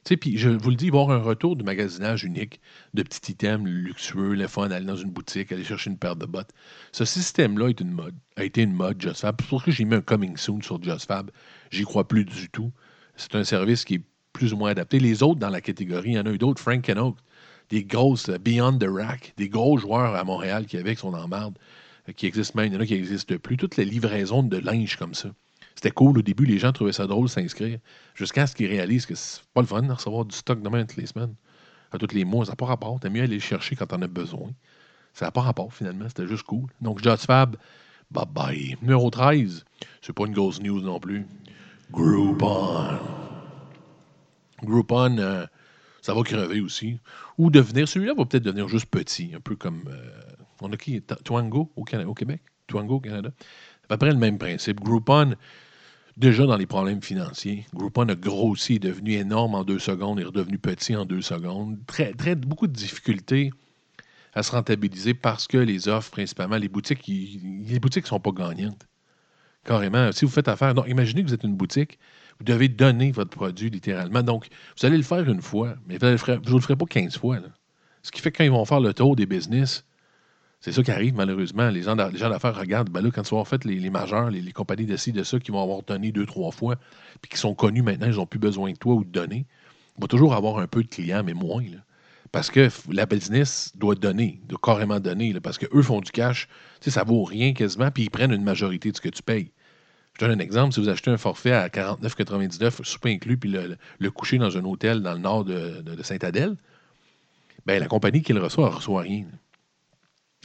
Je vous le dis, avoir un retour du magasinage unique de petits items luxueux, le fun, aller dans une boutique, aller chercher une paire de bottes. Ce système-là est une mode, a été une mode JustFab. C'est pour ça que j'ai mis un coming soon sur JustFab. J'y crois plus du tout. C'est un service qui est plus ou moins adapté. Les autres dans la catégorie, il y en a eu d'autres, Frank Oak, des grosses euh, Beyond the Rack, des gros joueurs à Montréal qui avaient son emmarde, euh, qui existent même, il y en a qui n'existent plus. Toutes les livraisons de linge comme ça. C'était cool au début, les gens trouvaient ça drôle s'inscrire, jusqu'à ce qu'ils réalisent que c'est pas le fun de recevoir du stock demain toutes les semaines, à tous les mois. Ça n'a pas rapport. T'as mieux aller le chercher quand t'en as besoin. Ça n'a pas rapport finalement, c'était juste cool. Donc, Fab, bye bye. Numéro 13, c'est pas une grosse news non plus. Groupon. Groupon, euh, ça va crever aussi. Ou devenir, celui-là va peut-être devenir juste petit, un peu comme. Euh, on a qui? Twango au, au Québec? Twango au Canada. À peu près le même principe. Groupon, déjà dans les problèmes financiers, Groupon a grossi, est devenu énorme en deux secondes, est redevenu petit en deux secondes. Très, très, beaucoup de difficultés à se rentabiliser parce que les offres, principalement, les boutiques, les boutiques ne sont pas gagnantes. Carrément. Si vous faites affaire, donc imaginez que vous êtes une boutique, vous devez donner votre produit littéralement. Donc, vous allez le faire une fois, mais vous ne le, ferez pas 15 fois. Ce qui fait que quand ils vont faire le tour des business, c'est ça qui arrive malheureusement. Les gens, d'affaires regardent, ben là, quand tu vas fait les, majeurs, les, compagnies de de ça qui vont avoir donné deux, trois fois, puis qui sont connus maintenant, ils n'ont plus besoin de toi ou de donner. Il va toujours avoir un peu de clients, mais moins. Parce que la business doit donner, doit carrément donner, parce qu'eux font du cash, tu sais, ça vaut rien quasiment, puis ils prennent une majorité de ce que tu payes. Je donne un exemple. Si vous achetez un forfait à 49,99, souper inclus, puis le, coucher dans un hôtel dans le nord de, de, Saint-Adèle, ben, la compagnie qui le reçoit ne reçoit rien.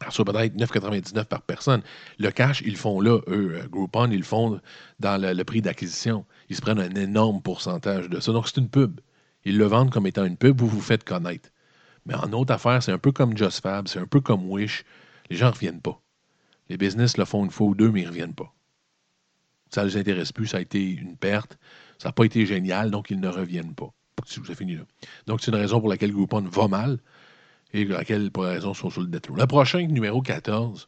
Reçoit peut-être 9,99 par personne. Le cash, ils le font là, eux. Euh, Groupon, ils le font dans le, prix d'acquisition. Ils se prennent un énorme pourcentage de ça. Donc, c'est une pub. Ils le vendent comme étant une pub, vous vous faites connaître. Mais en autre affaire, c'est un peu comme JustFab, c'est un peu comme Wish. Les gens ne reviennent pas. Les business le font une fois ou deux, mais ils ne reviennent pas. Ça ne les intéresse plus, ça a été une perte. Ça n'a pas été génial, donc ils ne reviennent pas. Donc, c'est une raison pour laquelle Groupon va mal et pour laquelle, pour raison, sont sur le death Le prochain, numéro 14,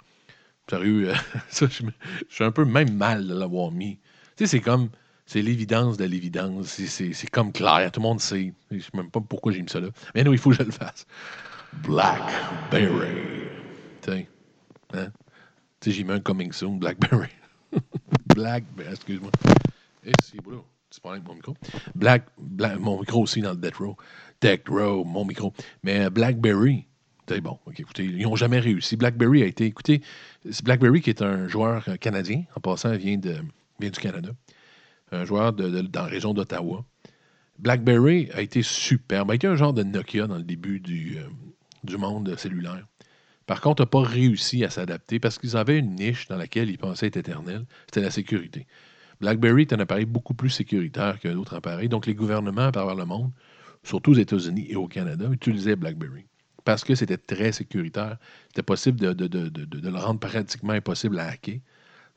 sérieux, euh, ça, je, suis un peu même mal de l'avoir mis. Tu sais, c'est comme, c'est l'évidence de l'évidence. C'est comme clair, tout le monde sait. Je sais même pas pourquoi j'ai mis ça là. Mais non, il faut que je le fasse. Blackberry. Sais, hein? Tu sais, j'ai mis un coming soon, Blackberry. Black, ben, excuse-moi. Eh, c'est C'est pas avec mon micro. Black, mon micro aussi dans le Death Row. Death Row, mon micro. Mais euh, BlackBerry, c'est bon. écoutez, ils n'ont jamais réussi. BlackBerry a été, écoutez, BlackBerry qui est un joueur euh, canadien. En passant, vient, du Canada. Un joueur dans la région d'Ottawa. BlackBerry a été superbe. Il a été un genre de Nokia dans le début du, euh, monde cellulaire. Par contre, n'a pas réussi à s'adapter parce qu'ils avaient une niche dans laquelle ils pensaient être éternels, c'était la sécurité. BlackBerry est un appareil beaucoup plus sécuritaire qu'un autre appareil, donc les gouvernements à travers le monde, surtout aux États-Unis et au Canada, utilisaient BlackBerry parce que c'était très sécuritaire. C'était possible de, le rendre pratiquement impossible à hacker.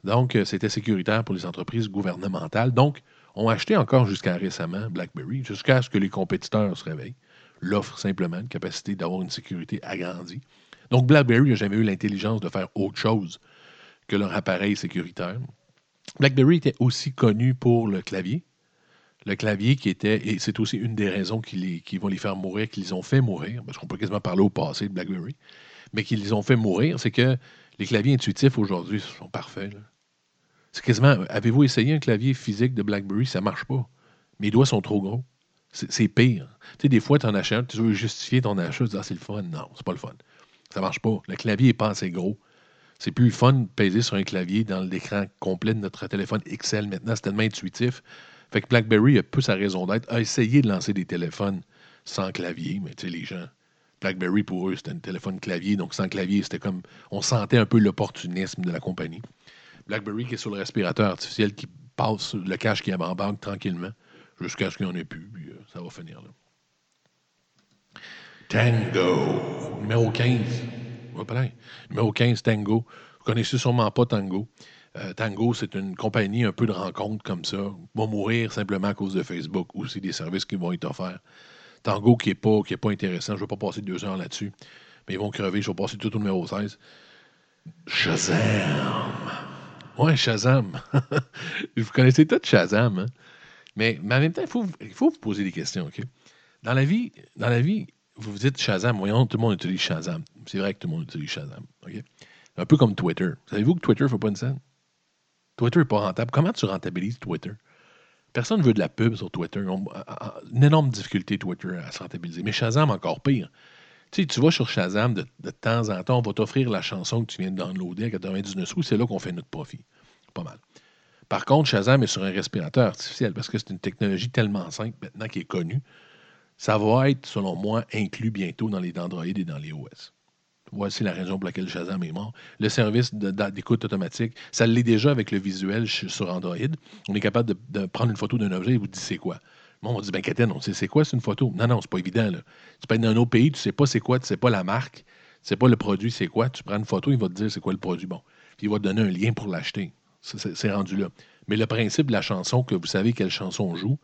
Donc, euh, c'était sécuritaire pour les entreprises gouvernementales. Donc, on acheté encore jusqu'à récemment BlackBerry, jusqu'à ce que les compétiteurs se réveillent. L'offre simplement, une capacité d'avoir une sécurité agrandie. Donc, BlackBerry n'a jamais eu l'intelligence de faire autre chose que leur appareil sécuritaire. BlackBerry était aussi connu pour le clavier. Le clavier qui était, et c'est aussi une des raisons qui, vont les faire mourir, qu'ils ont fait mourir, parce qu'on peut quasiment parler au passé de BlackBerry, mais qu'ils les ont fait mourir, c'est que les claviers intuitifs aujourd'hui sont parfaits. C'est quasiment, avez-vous essayé un clavier physique de BlackBerry? Ça ne marche pas. Mes doigts sont trop gros. C'est pire. Tu sais, des fois, tu en achètes, tu veux justifier ton achat, tu dis, ah, c'est le fun. Non, c'est pas le fun. Ça marche pas. Le clavier n'est pas assez gros. C'est plus fun de peser sur un clavier dans l'écran complet de notre téléphone XL maintenant. C'est tellement intuitif. Fait que BlackBerry a peu sa raison d'être, a essayé de lancer des téléphones sans clavier, mais tu sais, les gens. BlackBerry, pour eux, c'était un téléphone clavier, donc sans clavier, c'était comme. On sentait un peu l'opportunisme de la compagnie. BlackBerry qui est sur le respirateur artificiel qui passe le cash qui en banque tranquillement jusqu'à ce qu'il n'y en ait plus, euh, ça va finir là. Tango, numéro 15. Numéro 15, Tango. Vous connaissez sûrement pas Tango. Euh, Tango, c'est une compagnie un peu de rencontre comme ça. Va mourir simplement à cause de Facebook ou c'est des services qui vont être offerts. Tango qui n'est pas, pas intéressant. Je ne vais pas passer deux heures là-dessus. Mais ils vont crever. Je vais passer tout au numéro 16. Shazam! Ouais, Shazam. vous connaissez tout Shazam. Hein? Mais, mais, en même temps, il faut, faut vous poser des questions. OK? Dans la vie, dans la vie, vous vous dites Shazam. Voyons, tout le monde utilise Shazam. C'est vrai que tout le monde utilise Shazam. Un peu comme Twitter. Savez-vous que Twitter ne fait pas une scène? Twitter n'est pas rentable. Comment tu rentabilises Twitter? Personne ne veut de la pub sur Twitter. une énorme difficulté, Twitter, à se rentabiliser. Mais Shazam, encore pire. Tu sais, tu vas sur Shazam, de, de temps en temps, on va t'offrir la chanson que tu viens de downloader à 99 sous. C'est là qu'on fait notre profit. Pas mal. Par contre, Shazam est sur un respirateur artificiel parce que c'est une technologie tellement simple maintenant qui est connue. Ça va être, selon moi, inclus bientôt dans les Android et dans les OS. Voici la raison pour laquelle Shazam est mort. Le service d'écoute automatique, ça l'est déjà avec le visuel sur Android. On est capable de, prendre une photo d'un objet et vous dit c'est quoi. Bon, on dit, ben, Katen, on sait c'est quoi, c'est une photo. Non, non, c'est pas évident. Là. Tu peux être dans un autre pays, tu sais pas c'est quoi, tu sais pas la marque, tu sais pas le produit, c'est quoi. Tu prends une photo, il va te dire c'est quoi le produit. Bon. Puis il va te donner un lien pour l'acheter. C'est rendu là. Mais le principe de la chanson, que vous savez quelle chanson on joue,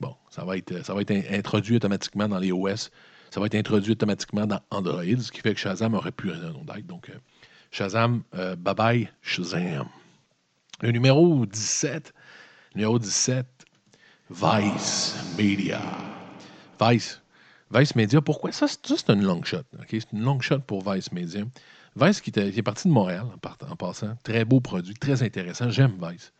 bon, ça va, être, ça va être introduit automatiquement dans les OS ça va être introduit automatiquement dans Android, ce qui fait que Shazam aurait pu d'être. Donc, euh, Shazam, euh, bye bye, Shazam. Le numéro 17, numéro 17, Vice Media. Vice. Vice Media, pourquoi? Ça, c'est une long shot. C'est une long shot pour Vice Media. Vice qui, est parti de Montréal en, passant. Très beau produit, très intéressant. J'aime Vice.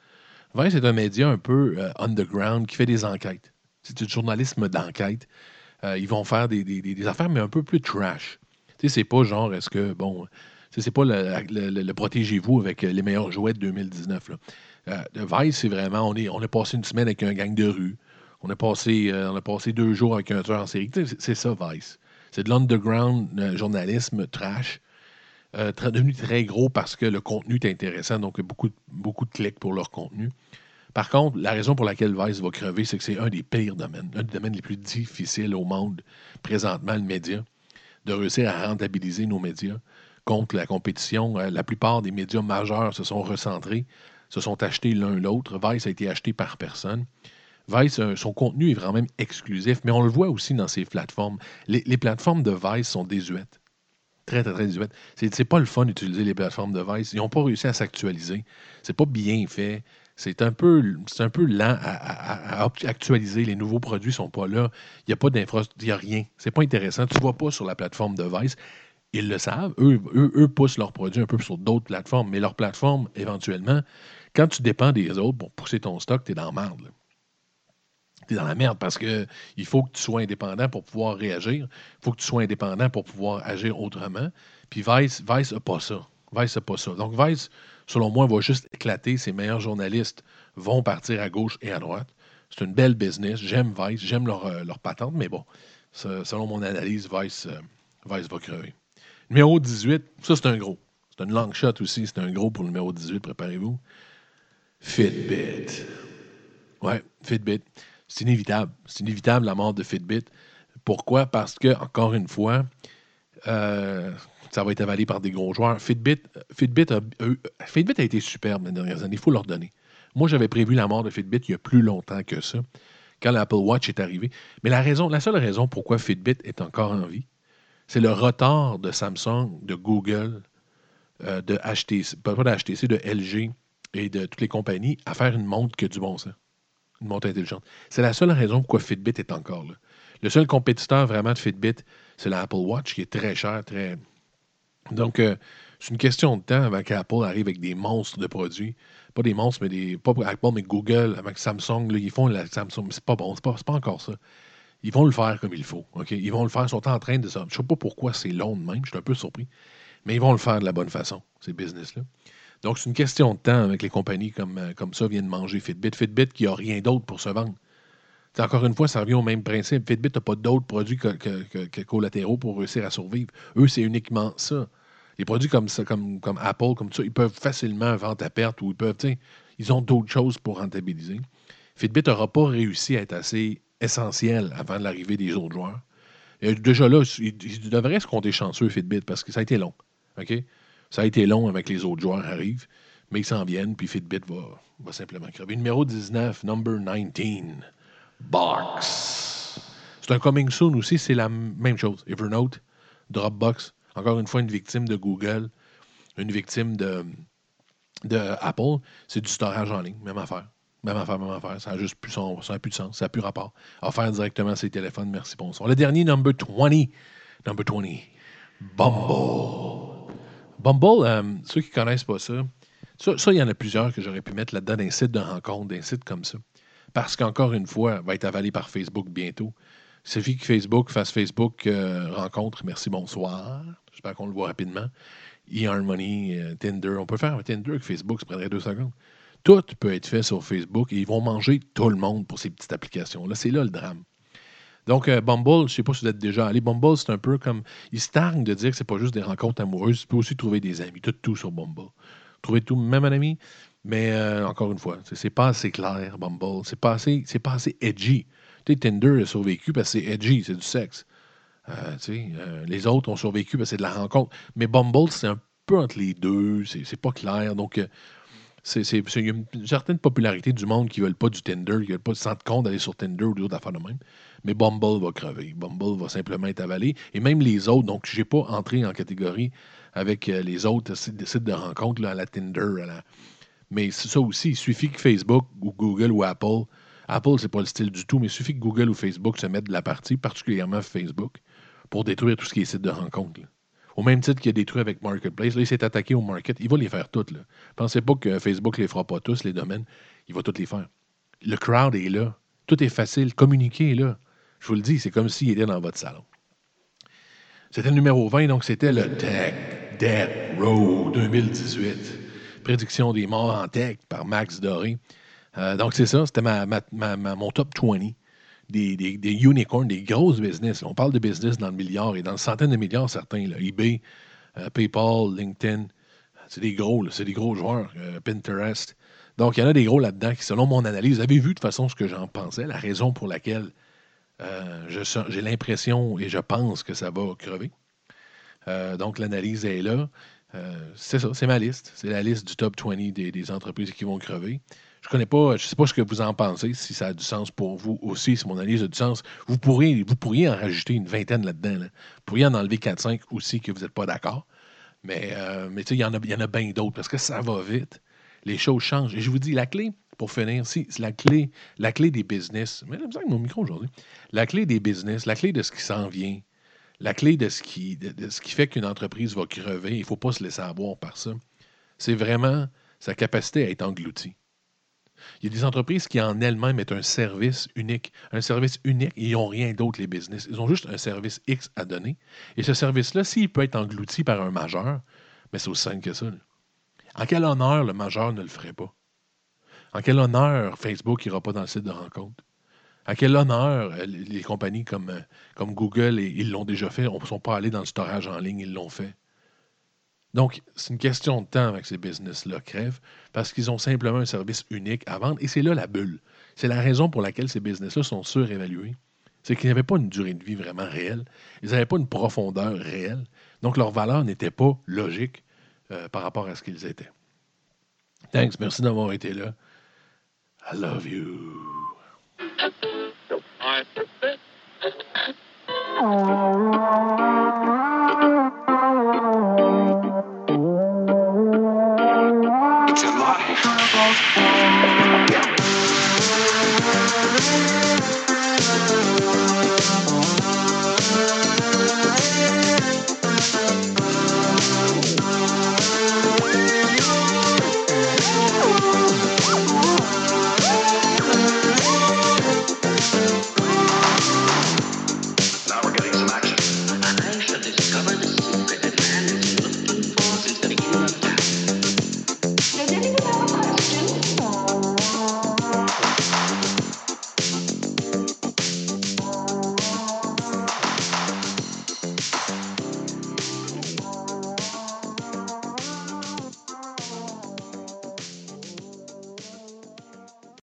Vice est un média un peu euh, underground qui fait des enquêtes. C'est du journalisme d'enquête. Euh, ils vont faire des, affaires, mais un peu plus trash. Tu sais, c'est pas genre, est-ce que, bon, c'est pas le, protégez-vous avec les meilleurs jouets de 2019. Là. Euh, Vice, c'est vraiment, on, est, on a passé une semaine avec un gang de rue. On a passé, euh, on a passé deux jours avec un tueur en série. C'est ça, Vice. C'est de l'underground journalisme trash. Devenu très gros parce que le contenu est intéressant, donc beaucoup, beaucoup de clics pour leur contenu. Par contre, la raison pour laquelle Vice va crever, c'est que c'est un des pires domaines, un des domaines les plus difficiles au monde présentement, le média, de réussir à rentabiliser nos médias contre la compétition. Euh, la plupart des médias majeurs se sont recentrés, se sont achetés l'un l'autre. Vice a été acheté par personne. Vice, euh, son contenu est vraiment exclusif, mais on le voit aussi dans ses plateformes. Les, plateformes de Vice sont désuètes. Très, très, très désuètes. C'est pas le fun d'utiliser les plateformes de Vice. Ils n'ont pas réussi à s'actualiser. C'est pas bien fait c'est un peu, c'est un peu lent à, actualiser. Les nouveaux produits ne sont pas là. Il n'y a pas d'infrastructure, il n'y a rien. C'est pas intéressant. Tu ne vois pas sur la plateforme de Vice. Ils le savent. Eux, eux, poussent leurs produits un peu sur d'autres plateformes. Mais leur plateforme, éventuellement, quand tu dépends des autres pour pousser ton stock, tu es dans la merde. Tu es dans la merde parce que il faut que tu sois indépendant pour pouvoir réagir. Il faut que tu sois indépendant pour pouvoir agir autrement. Puis Vice, Vice n'a pas ça. Vice n'a pas ça. Donc Vice, selon moi, va juste éclater. Ses meilleurs journalistes vont partir à gauche et à droite. C'est une belle business. J'aime Vice, j'aime leur, euh, leur, patente, mais bon, selon mon analyse, Vice, euh, Vice va crever. Numéro 18, ça c'est un gros. C'est une long shot aussi, c'est un gros pour le numéro 18, préparez-vous. Fitbit. Ouais, Fitbit. C'est inévitable. C'est inévitable la mort de Fitbit. Pourquoi? Parce que, encore une fois, euh, ça va être avalé par des gros joueurs. Fitbit, Fitbit, a, Fitbit a été superbe les dernières années, il faut leur donner. Moi, j'avais prévu la mort de Fitbit il y a plus longtemps que ça, quand l'Apple Watch est arrivé. Mais la, seule raison pourquoi Fitbit est encore en vie, c'est le retard de Samsung, de Google, euh, de HTC, pas de de LG et de toutes les compagnies à faire une montre que du bon sens. Une montre intelligente. C'est la seule raison pourquoi Fitbit est encore là. Le seul compétiteur vraiment de Fitbit, c'est l'Apple Watch, qui est très cher, très, donc, euh, c'est une question de temps avant qu'Apple arrive avec des monstres de produits. Pas des monstres, mais des. Pas Apple, mais Google, avec Samsung. ils font la Samsung. C'est pas bon, c'est pas, pas encore ça. Ils vont le faire comme il faut. Ils vont le faire. Ils sont en train de ça. Je sais pas pourquoi c'est long de même. Je suis un peu surpris. Mais ils vont le faire de la bonne façon, ces business-là. Donc, c'est une question de temps avec les compagnies comme, euh, comme ça viennent manger Fitbit. Fitbit qui n'a rien d'autre pour se vendre. encore une fois, ça revient au même principe. Fitbit n'a pas d'autres produits que, collatéraux pour réussir à survivre. Eux, c'est uniquement ça. Les produits comme ça, comme, comme Apple, comme ça, ils peuvent facilement vendre à perte ou ils peuvent, ils ont d'autres choses pour rentabiliser. Fitbit n'aura pas réussi à être assez essentiel avant l'arrivée des autres joueurs. Et déjà là, ils devraient se compter chanceux, Fitbit, parce que ça a été long. OK? Ça a été long avec les autres joueurs arrivent, mais ils s'en viennent, puis Fitbit va, simplement crever. Numéro 19, number 19, Box. C'est un coming soon aussi, c'est la même chose. Evernote, Dropbox, encore une fois, une victime de Google, une victime de, Apple, c'est du storage en ligne, même affaire. Même affaire, même affaire. Ça n'a juste plus, son, ça de sens, ça n'a plus rapport. faire directement ses téléphones, merci, bonsoir. Le dernier, number 20. Number 20. Bumble. Bumble, euh, ceux qui ne connaissent pas ça, ça, il y en a plusieurs que j'aurais pu mettre là-dedans, d'un site de rencontre, d'un site comme ça. Parce qu'encore une fois, va être avalé par Facebook bientôt. Il suffit que Facebook fasse Facebook euh, rencontre, merci, bonsoir. J'espère qu'on le voit rapidement. eHarmony, euh, Tinder. On peut faire un Tinder avec Facebook, ça prendrait deux secondes. Tout peut être fait sur Facebook et ils vont manger tout le monde pour ces petites applications-là. C'est là le drame. Donc, euh, Bumble, je ne sais pas si vous êtes déjà allé. Bumble, c'est un peu comme. Ils se de dire que ce n'est pas juste des rencontres amoureuses. Tu peux aussi trouver des amis. Tout sur Bumble. Trouver tout, même un ami. Mais euh, encore une fois, c'est pas assez clair, Bumble. C'est pas assez, pas assez edgy. Tu sais, Tinder a survécu parce que c'est edgy, c'est du sexe. Euh, les autres ont survécu parce que c'est de la rencontre. Mais Bumble, c'est un peu entre les deux. C'est pas clair. Donc, il y a une certaine popularité du monde qui ne veulent pas du Tinder, qui ne veulent pas se compte d'aller sur Tinder ou d'autres affaires de même. Mais Bumble va crever. Bumble va simplement être avalé. Et même les autres, donc je n'ai pas entré en catégorie avec euh, les autres sites, de rencontres, à la Tinder. Mais ça aussi, il suffit que Facebook ou Google ou Apple, Apple, c'est pas le style du tout, mais il suffit que Google ou Facebook se mettent de la partie, particulièrement Facebook, pour détruire tout ce qui est site de rencontres. Au même titre qu'il a détruit avec Marketplace. Là, il s'est attaqué au market. Il va les faire toutes. Pensez pas que Facebook ne les fera pas tous, les domaines. Il va toutes les faire. Le crowd est là. Tout est facile. Communiquer est là. Je vous le dis, c'est comme s'il était dans votre salon. C'était le numéro 20, donc c'était le Tech Dead Row 2018. Prédiction des morts en tech par Max Doré. Euh, donc c'est ça, c'était ma, mon top 20 des, des, unicorns, des grosses business. On parle de business dans le milliard et dans le centaine de milliards, certains. eBay, euh, PayPal, LinkedIn, c'est des gros, c'est des gros joueurs. Euh, Pinterest. Donc, il y en a des gros là-dedans qui, selon mon analyse, vous avez vu de façon ce que j'en pensais, la raison pour laquelle euh, j'ai l'impression et je pense que ça va crever. donc, l'analyse est là. c'est ça, c'est ma liste. C'est la liste du top 20 des, des entreprises qui vont crever. Je connais pas, je sais pas ce que vous en pensez, si ça a du sens pour vous aussi, si mon analyse a du sens. Vous pourriez, vous pourriez en rajouter une vingtaine là-dedans. Vous pourriez en enlever 4-5 aussi que vous n'êtes pas d'accord. Mais, euh, mais tu sais, il y en a, y en a bien d'autres parce que ça va vite. Les choses changent. Et je vous dis, la clé, pour finir, c'est la clé, la clé des business. Mais avec mon micro aujourd'hui. La clé des business, la clé de ce qui s'en vient, la clé de ce qui, de ce qui fait qu'une entreprise va crever, il ne faut pas se laisser avoir par ça. C'est vraiment sa capacité à être engloutie. Il y a des entreprises qui en elles-mêmes est un service unique. Un service unique, ils n'ont rien d'autre, les business. Ils ont juste un service X à donner. Et ce service-là, s'il peut être englouti par un majeur, mais c'est aussi simple que ça. En quel honneur le majeur ne le ferait pas? En quel honneur Facebook n'ira pas dans le site de rencontre? À quel honneur euh, les compagnies comme, euh, Google, ils l'ont déjà fait, ne sont pas allés dans le storage en ligne, ils l'ont fait? Donc, c'est une question de temps avec ces business-là crèvent parce qu'ils ont simplement un service unique à vendre et c'est là la bulle. C'est la raison pour laquelle ces business-là sont surévalués. C'est qu'ils n'avaient pas une durée de vie vraiment réelle. Ils n'avaient pas une profondeur réelle. Donc, leur valeur n'était pas logique euh, par rapport à ce qu'ils étaient. Thanks. Merci d'avoir été là. I love you. Thank you.